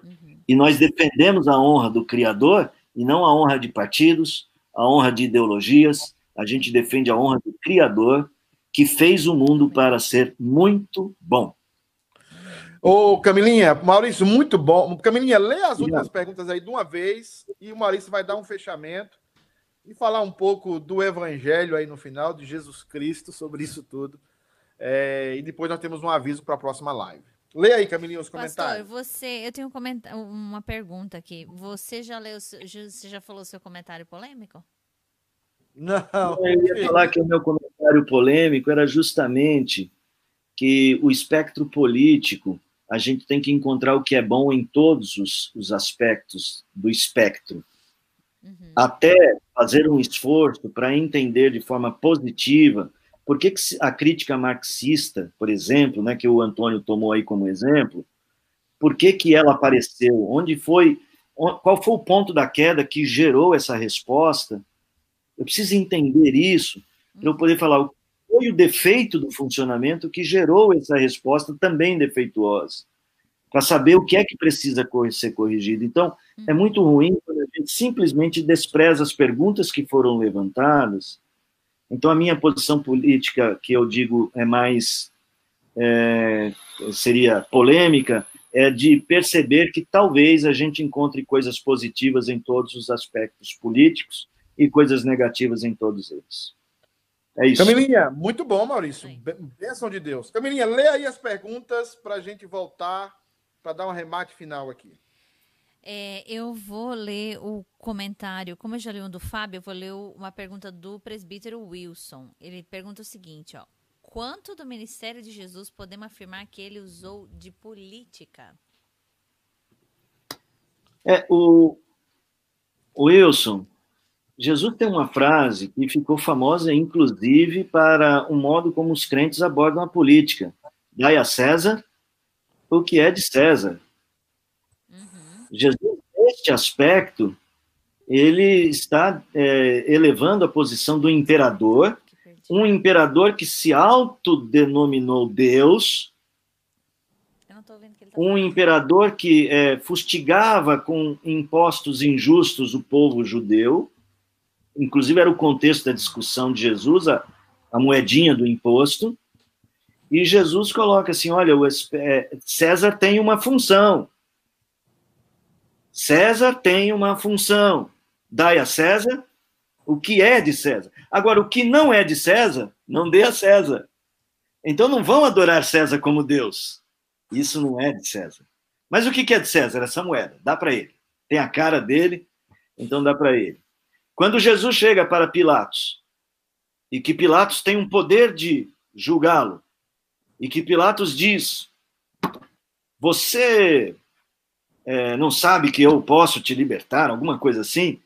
Uhum. E nós defendemos a honra do Criador e não a honra de partidos, a honra de ideologias. A gente defende a honra do Criador que fez o mundo para ser muito bom. Ô, Camilinha, Maurício, muito bom. Camilinha, lê as últimas perguntas aí de uma vez e o Maurício vai dar um fechamento e falar um pouco do Evangelho aí no final, de Jesus Cristo, sobre isso tudo. É, e depois nós temos um aviso para a próxima live. Lê aí, Camilinha, os comentários. Pastor, você, eu tenho um uma pergunta aqui. Você já leu, você já falou seu comentário polêmico? Não. Eu ia falar que o meu comentário polêmico era justamente que o espectro político, a gente tem que encontrar o que é bom em todos os, os aspectos do espectro. Uhum. Até fazer um esforço para entender de forma positiva por que, que a crítica marxista, por exemplo, né, que o Antônio tomou aí como exemplo, por que, que ela apareceu? Onde foi? Qual foi o ponto da queda que gerou essa resposta? Eu preciso entender isso para eu poder falar o foi o defeito do funcionamento que gerou essa resposta também defeituosa, para saber o que é que precisa ser corrigido. Então, é muito ruim quando a gente simplesmente despreza as perguntas que foram levantadas então, a minha posição política, que eu digo é mais. É, seria polêmica, é de perceber que talvez a gente encontre coisas positivas em todos os aspectos políticos e coisas negativas em todos eles. É isso. Camilinha, muito bom, Maurício. Bênção de Deus. Camilinha, lê aí as perguntas para a gente voltar para dar um remate final aqui. É, eu vou ler o comentário, como eu já li um do Fábio, eu vou ler uma pergunta do presbítero Wilson. Ele pergunta o seguinte, ó. Quanto do ministério de Jesus podemos afirmar que ele usou de política? É, o, o Wilson, Jesus tem uma frase que ficou famosa, inclusive, para o modo como os crentes abordam a política. Dai a César o que é de César. Jesus, neste aspecto, ele está é, elevando a posição do imperador, um imperador que se autodenominou Deus, tá um imperador que é, fustigava com impostos injustos o povo judeu, inclusive era o contexto da discussão de Jesus, a, a moedinha do imposto, e Jesus coloca assim: olha, o, é, César tem uma função, César tem uma função. Dai a César o que é de César. Agora, o que não é de César, não dê a César. Então não vão adorar César como Deus. Isso não é de César. Mas o que é de César? Essa moeda. Dá para ele. Tem a cara dele, então dá para ele. Quando Jesus chega para Pilatos, e que Pilatos tem um poder de julgá-lo, e que Pilatos diz: Você é, não sabe que eu posso te libertar, alguma coisa assim,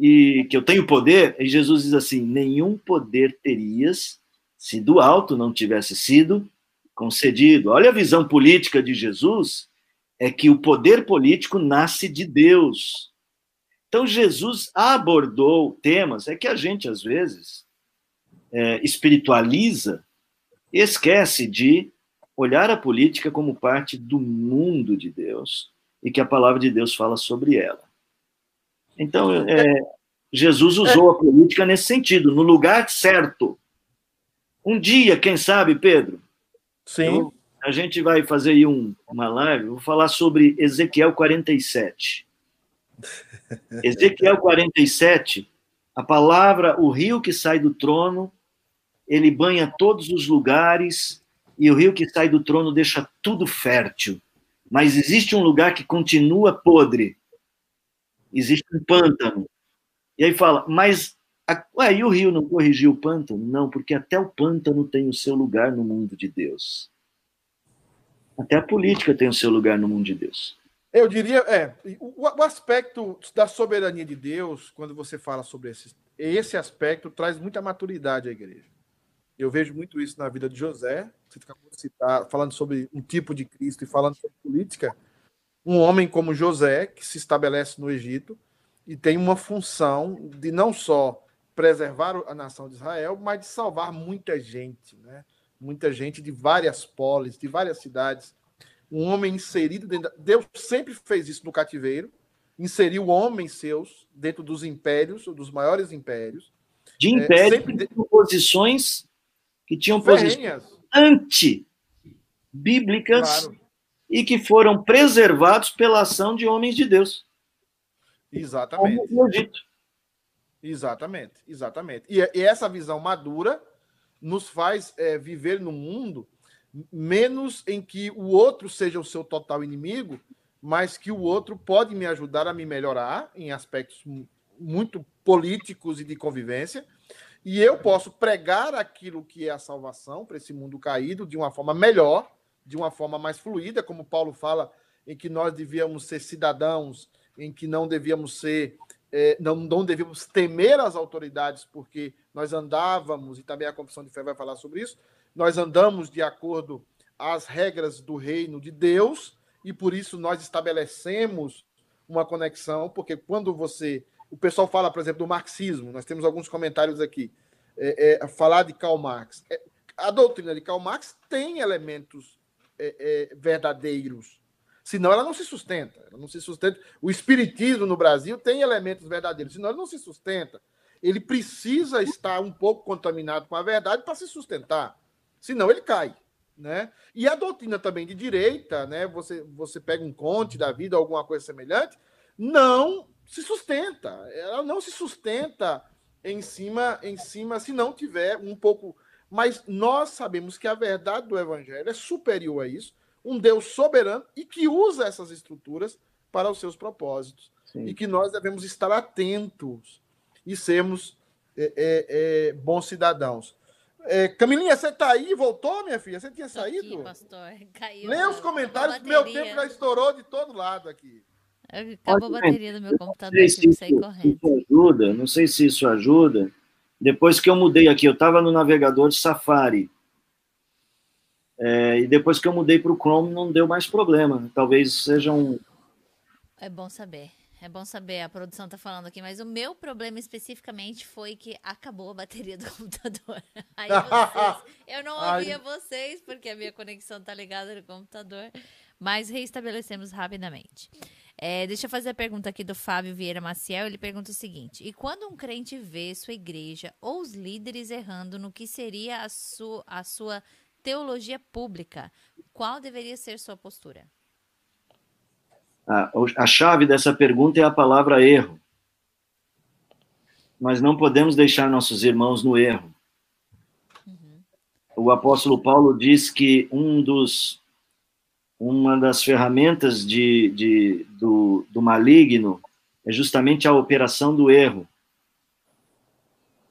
e que eu tenho poder, e Jesus diz assim: nenhum poder terias se do alto não tivesse sido concedido. Olha a visão política de Jesus, é que o poder político nasce de Deus. Então, Jesus abordou temas, é que a gente, às vezes, é, espiritualiza esquece de olhar a política como parte do mundo de Deus e que a palavra de Deus fala sobre ela. Então, é, Jesus usou a política nesse sentido, no lugar certo. Um dia, quem sabe, Pedro? Sim. Eu, a gente vai fazer aí um, uma live, vou falar sobre Ezequiel 47. Ezequiel 47, a palavra, o rio que sai do trono, ele banha todos os lugares, e o rio que sai do trono deixa tudo fértil mas existe um lugar que continua podre. Existe um pântano. E aí fala, mas aí o rio não corrigiu o pântano? Não, porque até o pântano tem o seu lugar no mundo de Deus. Até a política tem o seu lugar no mundo de Deus. Eu diria, é, o, o aspecto da soberania de Deus, quando você fala sobre esse, esse aspecto, traz muita maturidade à igreja. Eu vejo muito isso na vida de José. Você acabou de citar, falando sobre um tipo de Cristo e falando sobre política. Um homem como José, que se estabelece no Egito e tem uma função de não só preservar a nação de Israel, mas de salvar muita gente, né? Muita gente de várias polis, de várias cidades. Um homem inserido dentro. Da... Deus sempre fez isso no cativeiro, inseriu homens seus dentro dos impérios, dos maiores impérios. De impérios, é, sempre... posições que tinham posições anti-bíblicas claro. e que foram preservados pela ação de homens de Deus. Exatamente. Como Egito. Exatamente, exatamente. E, e, essa visão madura nos faz é, viver num mundo menos em que o outro seja o seu total inimigo, mas que o outro pode me ajudar a me melhorar em aspectos muito políticos e de convivência, e eu posso pregar aquilo que é a salvação para esse mundo caído de uma forma melhor, de uma forma mais fluida, como Paulo fala, em que nós devíamos ser cidadãos, em que não devíamos ser, é, não, não devíamos temer as autoridades, porque nós andávamos, e também a Confissão de Fé vai falar sobre isso, nós andamos de acordo às regras do reino de Deus, e por isso nós estabelecemos uma conexão, porque quando você o pessoal fala, por exemplo, do marxismo, nós temos alguns comentários aqui, é, é, falar de Karl Marx. É, a doutrina de Karl Marx tem elementos é, é, verdadeiros, senão ela não se sustenta. Ela não se sustenta. O espiritismo no Brasil tem elementos verdadeiros, senão ele não se sustenta. Ele precisa estar um pouco contaminado com a verdade para se sustentar, senão ele cai. Né? E a doutrina também de direita, né? Você, você pega um conte da vida, alguma coisa semelhante, não se sustenta. Ela não se sustenta em cima, em cima, se não tiver um pouco. Mas nós sabemos que a verdade do Evangelho é superior a isso, um Deus soberano e que usa essas estruturas para os seus propósitos. Sim. E que nós devemos estar atentos e sermos é, é, é, bons cidadãos. É, Camilinha, você está aí? Voltou, minha filha? Você tinha saído? Aqui, pastor. Caiu. Lê os comentários, meu tempo já estourou de todo lado aqui. Acabou a bateria do meu computador, se isso, correndo. Ajuda, não sei se isso ajuda. Depois que eu mudei aqui, eu estava no navegador Safari. É, e depois que eu mudei para o Chrome, não deu mais problema. Talvez seja um. É bom saber. É bom saber, a produção está falando aqui, mas o meu problema especificamente foi que acabou a bateria do computador. Aí vocês, eu não ouvia Ai. vocês, porque a minha conexão está ligada no computador, mas reestabelecemos rapidamente. É, deixa eu fazer a pergunta aqui do Fábio Vieira Maciel. Ele pergunta o seguinte: E quando um crente vê sua igreja ou os líderes errando no que seria a, su a sua teologia pública, qual deveria ser sua postura? A, a chave dessa pergunta é a palavra erro. Nós não podemos deixar nossos irmãos no erro. Uhum. O apóstolo Paulo diz que um dos uma das ferramentas de, de, do, do maligno é justamente a operação do erro.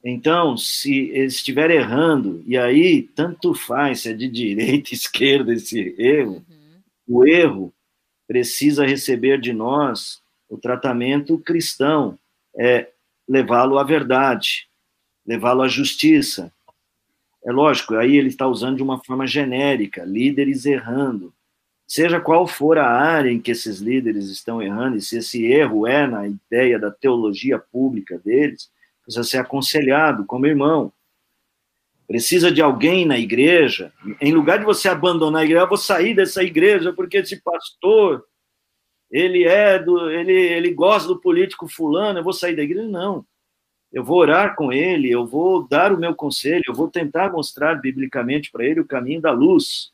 Então, se ele estiver errando, e aí tanto faz se é de direita, esquerda esse erro, uhum. o erro precisa receber de nós o tratamento cristão, é levá-lo à verdade, levá-lo à justiça. É lógico, aí ele está usando de uma forma genérica, líderes errando seja qual for a área em que esses líderes estão errando, e se esse erro é na ideia da teologia pública deles, precisa ser aconselhado como irmão. Precisa de alguém na igreja, em lugar de você abandonar a igreja, eu vou sair dessa igreja porque esse pastor, ele é do, ele, ele gosta do político fulano, eu vou sair da igreja, não. Eu vou orar com ele, eu vou dar o meu conselho, eu vou tentar mostrar biblicamente para ele o caminho da luz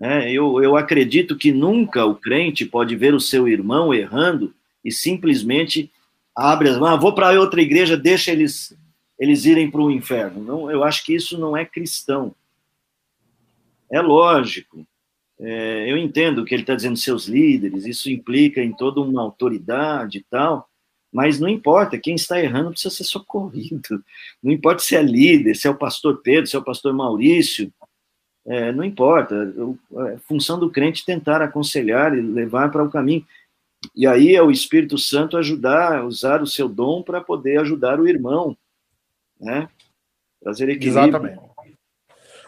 é, eu, eu acredito que nunca o crente pode ver o seu irmão errando e simplesmente abre as mãos, ah, vou para outra igreja, deixa eles, eles irem para o inferno. Não, eu acho que isso não é cristão. É lógico. É, eu entendo que ele está dizendo seus líderes, isso implica em toda uma autoridade e tal, mas não importa, quem está errando precisa ser socorrido. Não importa se é líder, se é o pastor Pedro, se é o pastor Maurício, é, não importa. É função do crente tentar aconselhar e levar para o caminho. E aí é o Espírito Santo ajudar, usar o seu dom para poder ajudar o irmão, né? Trazer equilíbrio. Exatamente.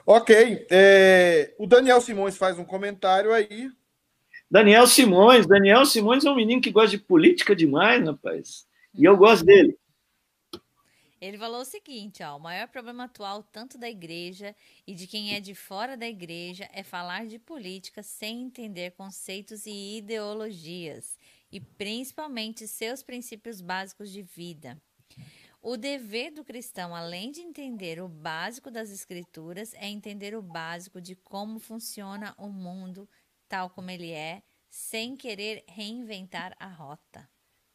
Ok. É, o Daniel Simões faz um comentário aí. Daniel Simões. Daniel Simões é um menino que gosta de política demais, rapaz. E eu gosto dele. Ele falou o seguinte, ó, o maior problema atual tanto da igreja e de quem é de fora da igreja é falar de política sem entender conceitos e ideologias e principalmente seus princípios básicos de vida. O dever do cristão, além de entender o básico das escrituras, é entender o básico de como funciona o mundo tal como ele é, sem querer reinventar a rota.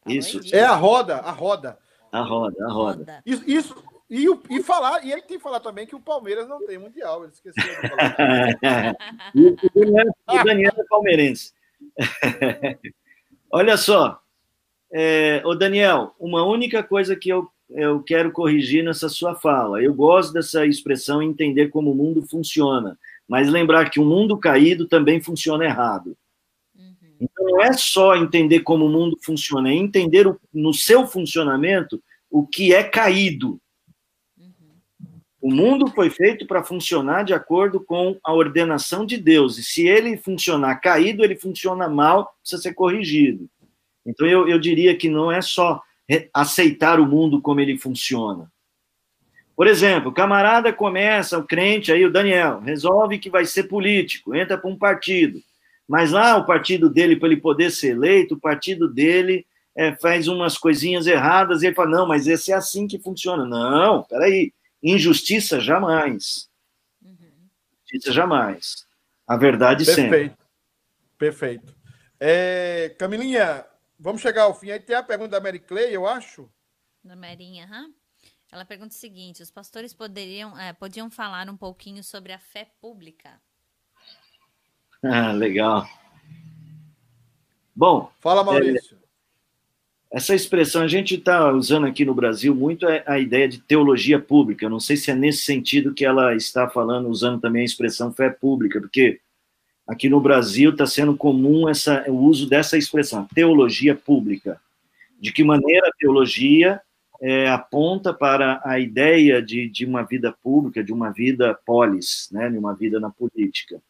Isso. É a roda, a roda. A roda, a roda. Isso, isso e, e, falar, e ele tem que falar também que o Palmeiras não tem mundial. Ele esqueceu de falar. o, Daniel, é palmeirense. Olha só, é, o Daniel, uma única coisa que eu, eu quero corrigir nessa sua fala. Eu gosto dessa expressão entender como o mundo funciona, mas lembrar que o mundo caído também funciona errado. Então, não é só entender como o mundo funciona, é entender o, no seu funcionamento o que é caído. O mundo foi feito para funcionar de acordo com a ordenação de Deus. E se ele funcionar caído, ele funciona mal, precisa ser corrigido. Então, eu, eu diria que não é só aceitar o mundo como ele funciona. Por exemplo, o camarada começa, o crente aí, o Daniel, resolve que vai ser político, entra para um partido. Mas lá o partido dele, para ele poder ser eleito, o partido dele é, faz umas coisinhas erradas e ele fala: não, mas esse é assim que funciona. Não, peraí. Injustiça jamais. Uhum. Injustiça jamais. A verdade Perfeito. sempre. Perfeito. Perfeito. É, Camilinha, vamos chegar ao fim. Aí tem a pergunta da Mary Clay, eu acho. Da Marinha, Uhum. Ela pergunta o seguinte: os pastores poderiam, é, podiam falar um pouquinho sobre a fé pública? Ah, legal. Bom. Fala, Maurício. É, essa expressão a gente está usando aqui no Brasil muito é a ideia de teologia pública. Eu não sei se é nesse sentido que ela está falando, usando também a expressão fé pública, porque aqui no Brasil está sendo comum essa, o uso dessa expressão, teologia pública. De que maneira a teologia é, aponta para a ideia de, de uma vida pública, de uma vida polis, né, de uma vida na política.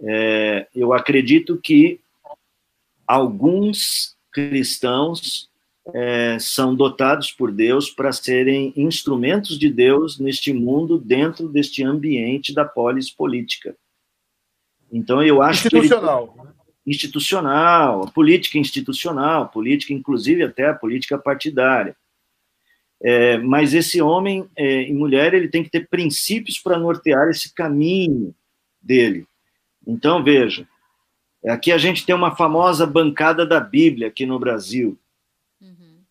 É, eu acredito que alguns cristãos é, são dotados por Deus para serem instrumentos de Deus neste mundo, dentro deste ambiente da polis política. Então, eu acho institucional. que. Ele, institucional, política institucional, política, inclusive até a política partidária. É, mas esse homem é, e mulher ele tem que ter princípios para nortear esse caminho dele. Então, veja, aqui a gente tem uma famosa bancada da Bíblia aqui no Brasil. Uhum.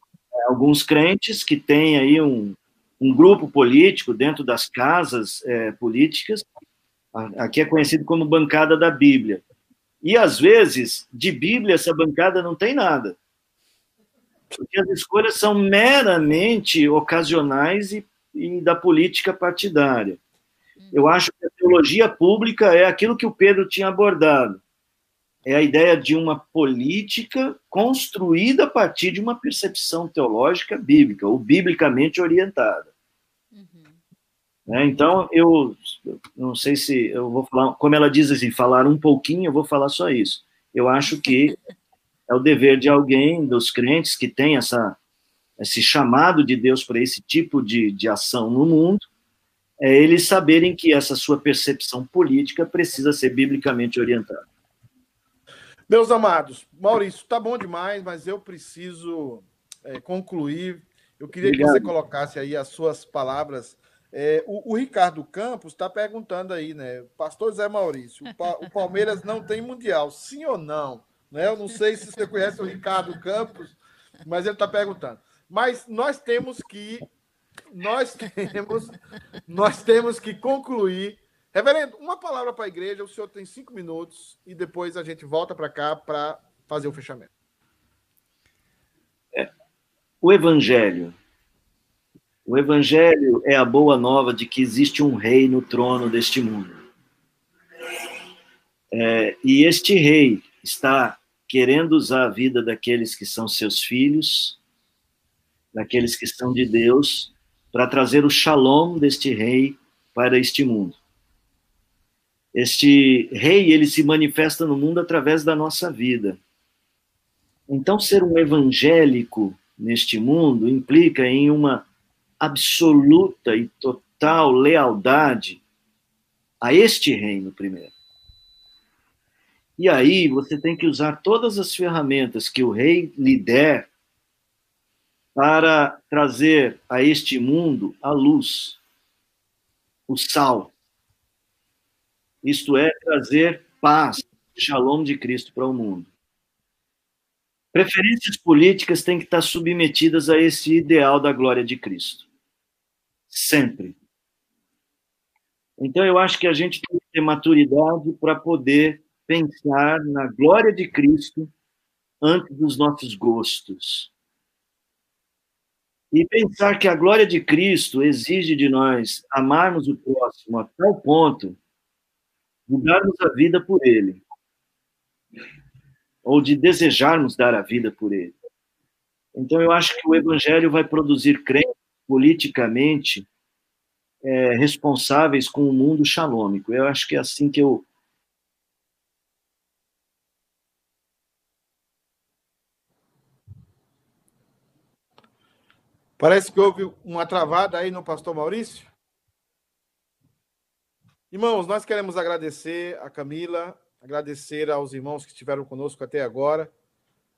Alguns crentes que têm aí um, um grupo político dentro das casas é, políticas, aqui é conhecido como bancada da Bíblia. E, às vezes, de Bíblia, essa bancada não tem nada. Porque as escolhas são meramente ocasionais e, e da política partidária. Eu acho que a teologia pública é aquilo que o Pedro tinha abordado. É a ideia de uma política construída a partir de uma percepção teológica bíblica, ou biblicamente orientada. Uhum. É, então, eu não sei se eu vou falar, como ela diz assim, falar um pouquinho, eu vou falar só isso. Eu acho que é o dever de alguém, dos crentes, que tem essa, esse chamado de Deus para esse tipo de, de ação no mundo, é eles saberem que essa sua percepção política precisa ser biblicamente orientada. Meus amados, Maurício, tá bom demais, mas eu preciso é, concluir. Eu queria Obrigado. que você colocasse aí as suas palavras. É, o, o, Ricardo Campos está perguntando aí, né? Pastor Zé Maurício, o, pa, o, Palmeiras não tem mundial, sim ou não? Né? Eu não sei se você conhece o Ricardo Campos, mas ele está perguntando. Mas nós temos que nós temos, nós temos que concluir. Reverendo, uma palavra para a igreja, o senhor tem cinco minutos e depois a gente volta para cá para fazer o fechamento. É, o Evangelho. O Evangelho é a boa nova de que existe um rei no trono deste mundo. É, e este rei está querendo usar a vida daqueles que são seus filhos, daqueles que são de Deus, para trazer o shalom deste rei para este mundo. Este rei, ele se manifesta no mundo através da nossa vida. Então, ser um evangélico neste mundo implica em uma absoluta e total lealdade a este reino primeiro. E aí você tem que usar todas as ferramentas que o rei lhe der para trazer a este mundo a luz, o sal. Isto é, trazer paz, shalom de Cristo para o mundo. Preferências políticas têm que estar submetidas a esse ideal da glória de Cristo. Sempre. Então, eu acho que a gente tem que ter maturidade para poder pensar na glória de Cristo antes dos nossos gostos. E pensar que a glória de Cristo exige de nós amarmos o próximo a tal ponto de darmos a vida por ele, ou de desejarmos dar a vida por ele. Então, eu acho que o Evangelho vai produzir crentes politicamente é, responsáveis com o mundo xalômico. Eu acho que é assim que eu, Parece que houve uma travada aí no pastor Maurício. Irmãos, nós queremos agradecer a Camila, agradecer aos irmãos que estiveram conosco até agora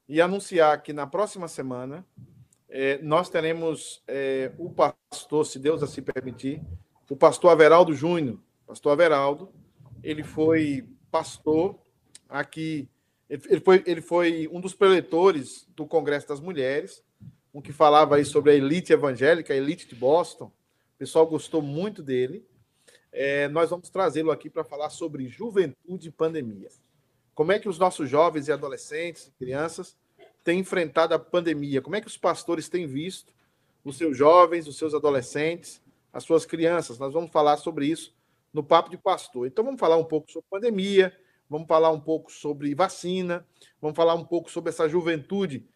e anunciar que na próxima semana é, nós teremos é, o pastor, se Deus assim permitir, o pastor Averaldo Júnior. Pastor Averaldo, ele foi pastor aqui, ele foi, ele foi um dos preletores do Congresso das Mulheres um que falava aí sobre a elite evangélica, a elite de Boston. O pessoal gostou muito dele. É, nós vamos trazê-lo aqui para falar sobre juventude e pandemia. Como é que os nossos jovens e adolescentes, crianças, têm enfrentado a pandemia? Como é que os pastores têm visto os seus jovens, os seus adolescentes, as suas crianças? Nós vamos falar sobre isso no Papo de Pastor. Então, vamos falar um pouco sobre pandemia, vamos falar um pouco sobre vacina, vamos falar um pouco sobre essa juventude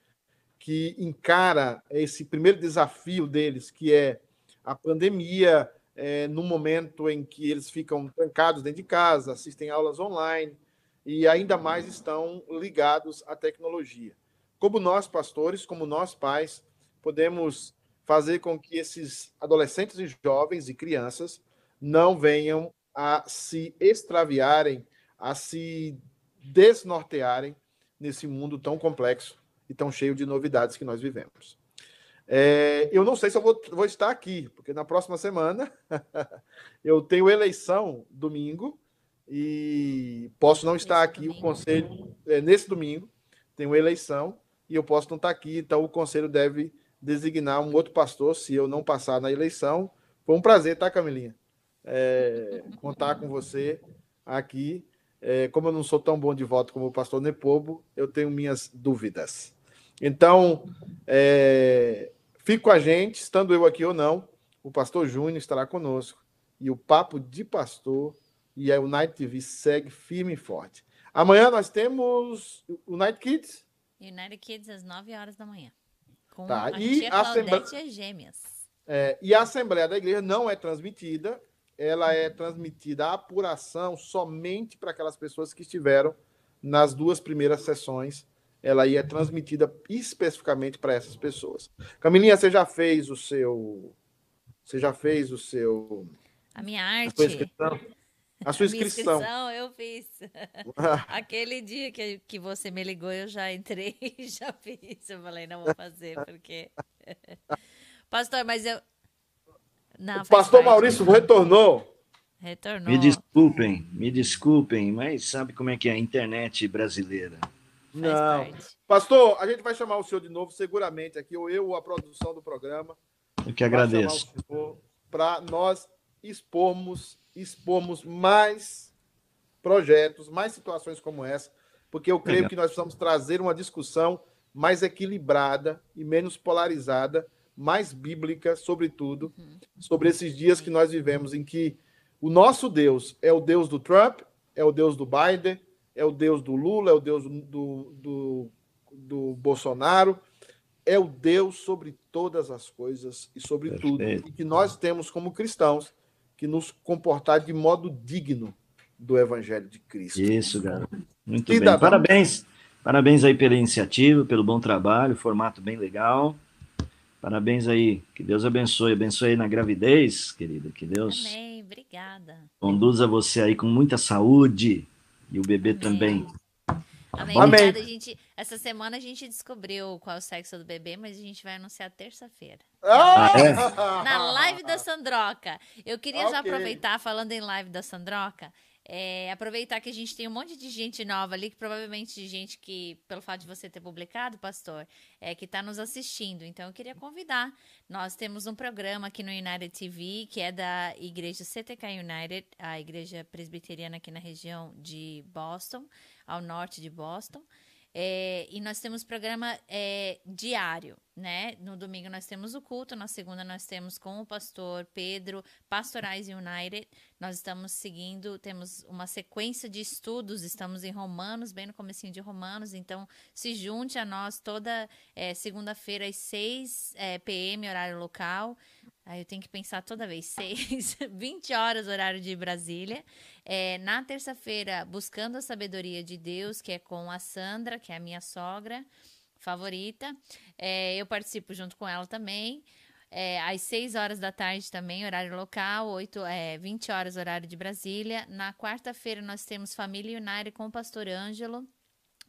que encara esse primeiro desafio deles, que é a pandemia, é, no momento em que eles ficam trancados dentro de casa, assistem aulas online e ainda mais estão ligados à tecnologia. Como nós, pastores, como nós, pais, podemos fazer com que esses adolescentes e jovens e crianças não venham a se extraviarem, a se desnortearem nesse mundo tão complexo e tão cheio de novidades que nós vivemos. É, eu não sei se eu vou, vou, estar aqui, porque na próxima semana eu tenho eleição domingo e posso não estar aqui. Domingo. O conselho, é, nesse domingo, tenho eleição e eu posso não estar aqui, então o conselho deve designar um outro pastor se eu não passar na eleição. Foi um prazer, tá, Camilinha? É, contar com você aqui. É, como eu não sou tão bom de voto como o pastor Nepobo, eu tenho minhas dúvidas. Então, é, fique com a gente, estando eu aqui ou não, o pastor Júnior estará conosco. E o Papo de Pastor e a United TV segue firme e forte. Amanhã nós temos o Night Kids. United Kids às 9 horas da manhã. Com tá. a e tia Assembleia... Gêmeas. É, e a Assembleia da Igreja não é transmitida, ela é transmitida a apuração somente para aquelas pessoas que estiveram nas duas primeiras sessões ela ia transmitida especificamente para essas pessoas. Camilinha, você já fez o seu. Você já fez o seu. A minha arte. A sua inscrição? A sua inscrição. inscrição eu fiz. Aquele dia que, que você me ligou, eu já entrei e já fiz. Eu falei, não vou fazer, porque. Pastor, mas eu. Não, o pastor parte. Maurício retornou. Retornou. Me desculpem, me desculpem, mas sabe como é que é a internet brasileira? Não. Pastor, a gente vai chamar o senhor de novo, seguramente, aqui, ou eu, ou a produção do programa. Eu que agradeço. Para nós expormos, expormos mais projetos, mais situações como essa, porque eu creio Legal. que nós precisamos trazer uma discussão mais equilibrada e menos polarizada, mais bíblica, sobretudo, uhum. sobre esses dias que nós vivemos, em que o nosso Deus é o Deus do Trump, é o Deus do Biden, é o Deus do Lula, é o Deus do, do, do Bolsonaro, é o Deus sobre todas as coisas e sobre Perfeito. tudo. E que nós temos, como cristãos, que nos comportar de modo digno do Evangelho de Cristo. Isso, garoto. Muito e bem. Parabéns. Parabéns aí pela iniciativa, pelo bom trabalho, formato bem legal. Parabéns aí. Que Deus abençoe. Abençoe aí na gravidez, querida. Que Deus. Amém. Obrigada. Conduza você aí com muita saúde. E o bebê Amém. também. Amém. Amém. A gente, essa semana a gente descobriu qual é o sexo do bebê, mas a gente vai anunciar terça-feira. Ah, é? Na live da Sandroca. Eu queria okay. já aproveitar, falando em live da Sandroca, é, aproveitar que a gente tem um monte de gente nova ali, que provavelmente de gente que, pelo fato de você ter publicado, pastor, é que está nos assistindo. Então, eu queria convidar. Nós temos um programa aqui no United TV, que é da igreja CTK United, a igreja presbiteriana aqui na região de Boston, ao norte de Boston. É, e nós temos programa é, diário, né? No domingo nós temos o culto, na segunda nós temos com o pastor Pedro, Pastorais United. Nós estamos seguindo, temos uma sequência de estudos, estamos em Romanos, bem no comecinho de Romanos, então se junte a nós toda é, segunda-feira às 6 é, p.m., horário local. Aí eu tenho que pensar toda vez, 6, 20 horas, horário de Brasília. É, na terça-feira, Buscando a Sabedoria de Deus, que é com a Sandra, que é a minha sogra favorita. É, eu participo junto com ela também. É, às 6 horas da tarde também, horário local, 8, é, 20 horas, horário de Brasília. Na quarta-feira, nós temos Família United com o pastor Ângelo,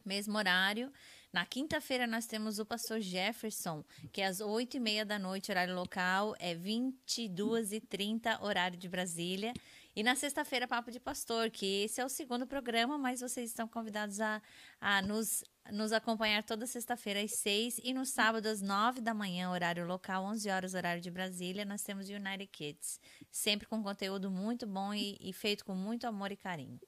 mesmo horário. Na quinta-feira nós temos o pastor Jefferson, que é às oito e meia da noite, horário local, é 22 e 30 horário de Brasília. E na sexta-feira, Papo de Pastor, que esse é o segundo programa, mas vocês estão convidados a, a nos, nos acompanhar toda sexta-feira às seis e no sábado às nove da manhã, horário local, onze horas, horário de Brasília, nós temos United Kids. Sempre com conteúdo muito bom e, e feito com muito amor e carinho.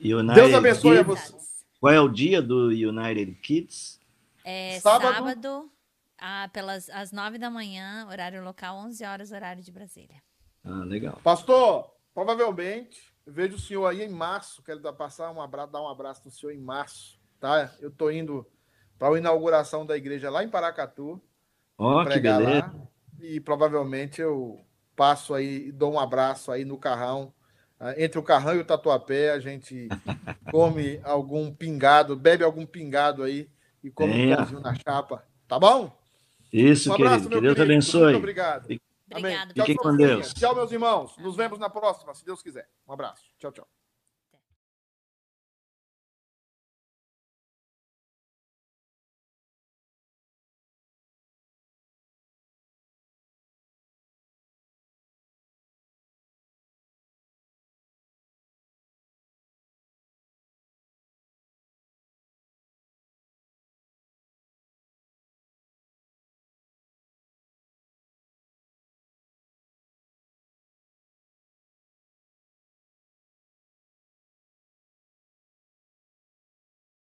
United Deus abençoe Kids. a você. Qual é o dia do United Kids? É sábado, sábado ah, pelas às nove da manhã, horário local, 11 horas, horário de Brasília. Ah, legal. Pastor, provavelmente, vejo o senhor aí em março, quero dar, passar um abraço, dar um abraço no senhor em março, tá? Eu tô indo para a inauguração da igreja lá em Paracatu. Ó, oh, que beleza. Lá, e provavelmente eu passo aí e dou um abraço aí no carrão ah, entre o Carrão e o Tatuapé, a gente come algum pingado, bebe algum pingado aí e come um pãozinho na chapa. Tá bom? Isso, um abraço, querido. Que Deus querido. abençoe. Muito obrigado. Obrigado. Fiquem com Deus. Tchau, meus irmãos. Nos vemos na próxima, se Deus quiser. Um abraço. Tchau, tchau.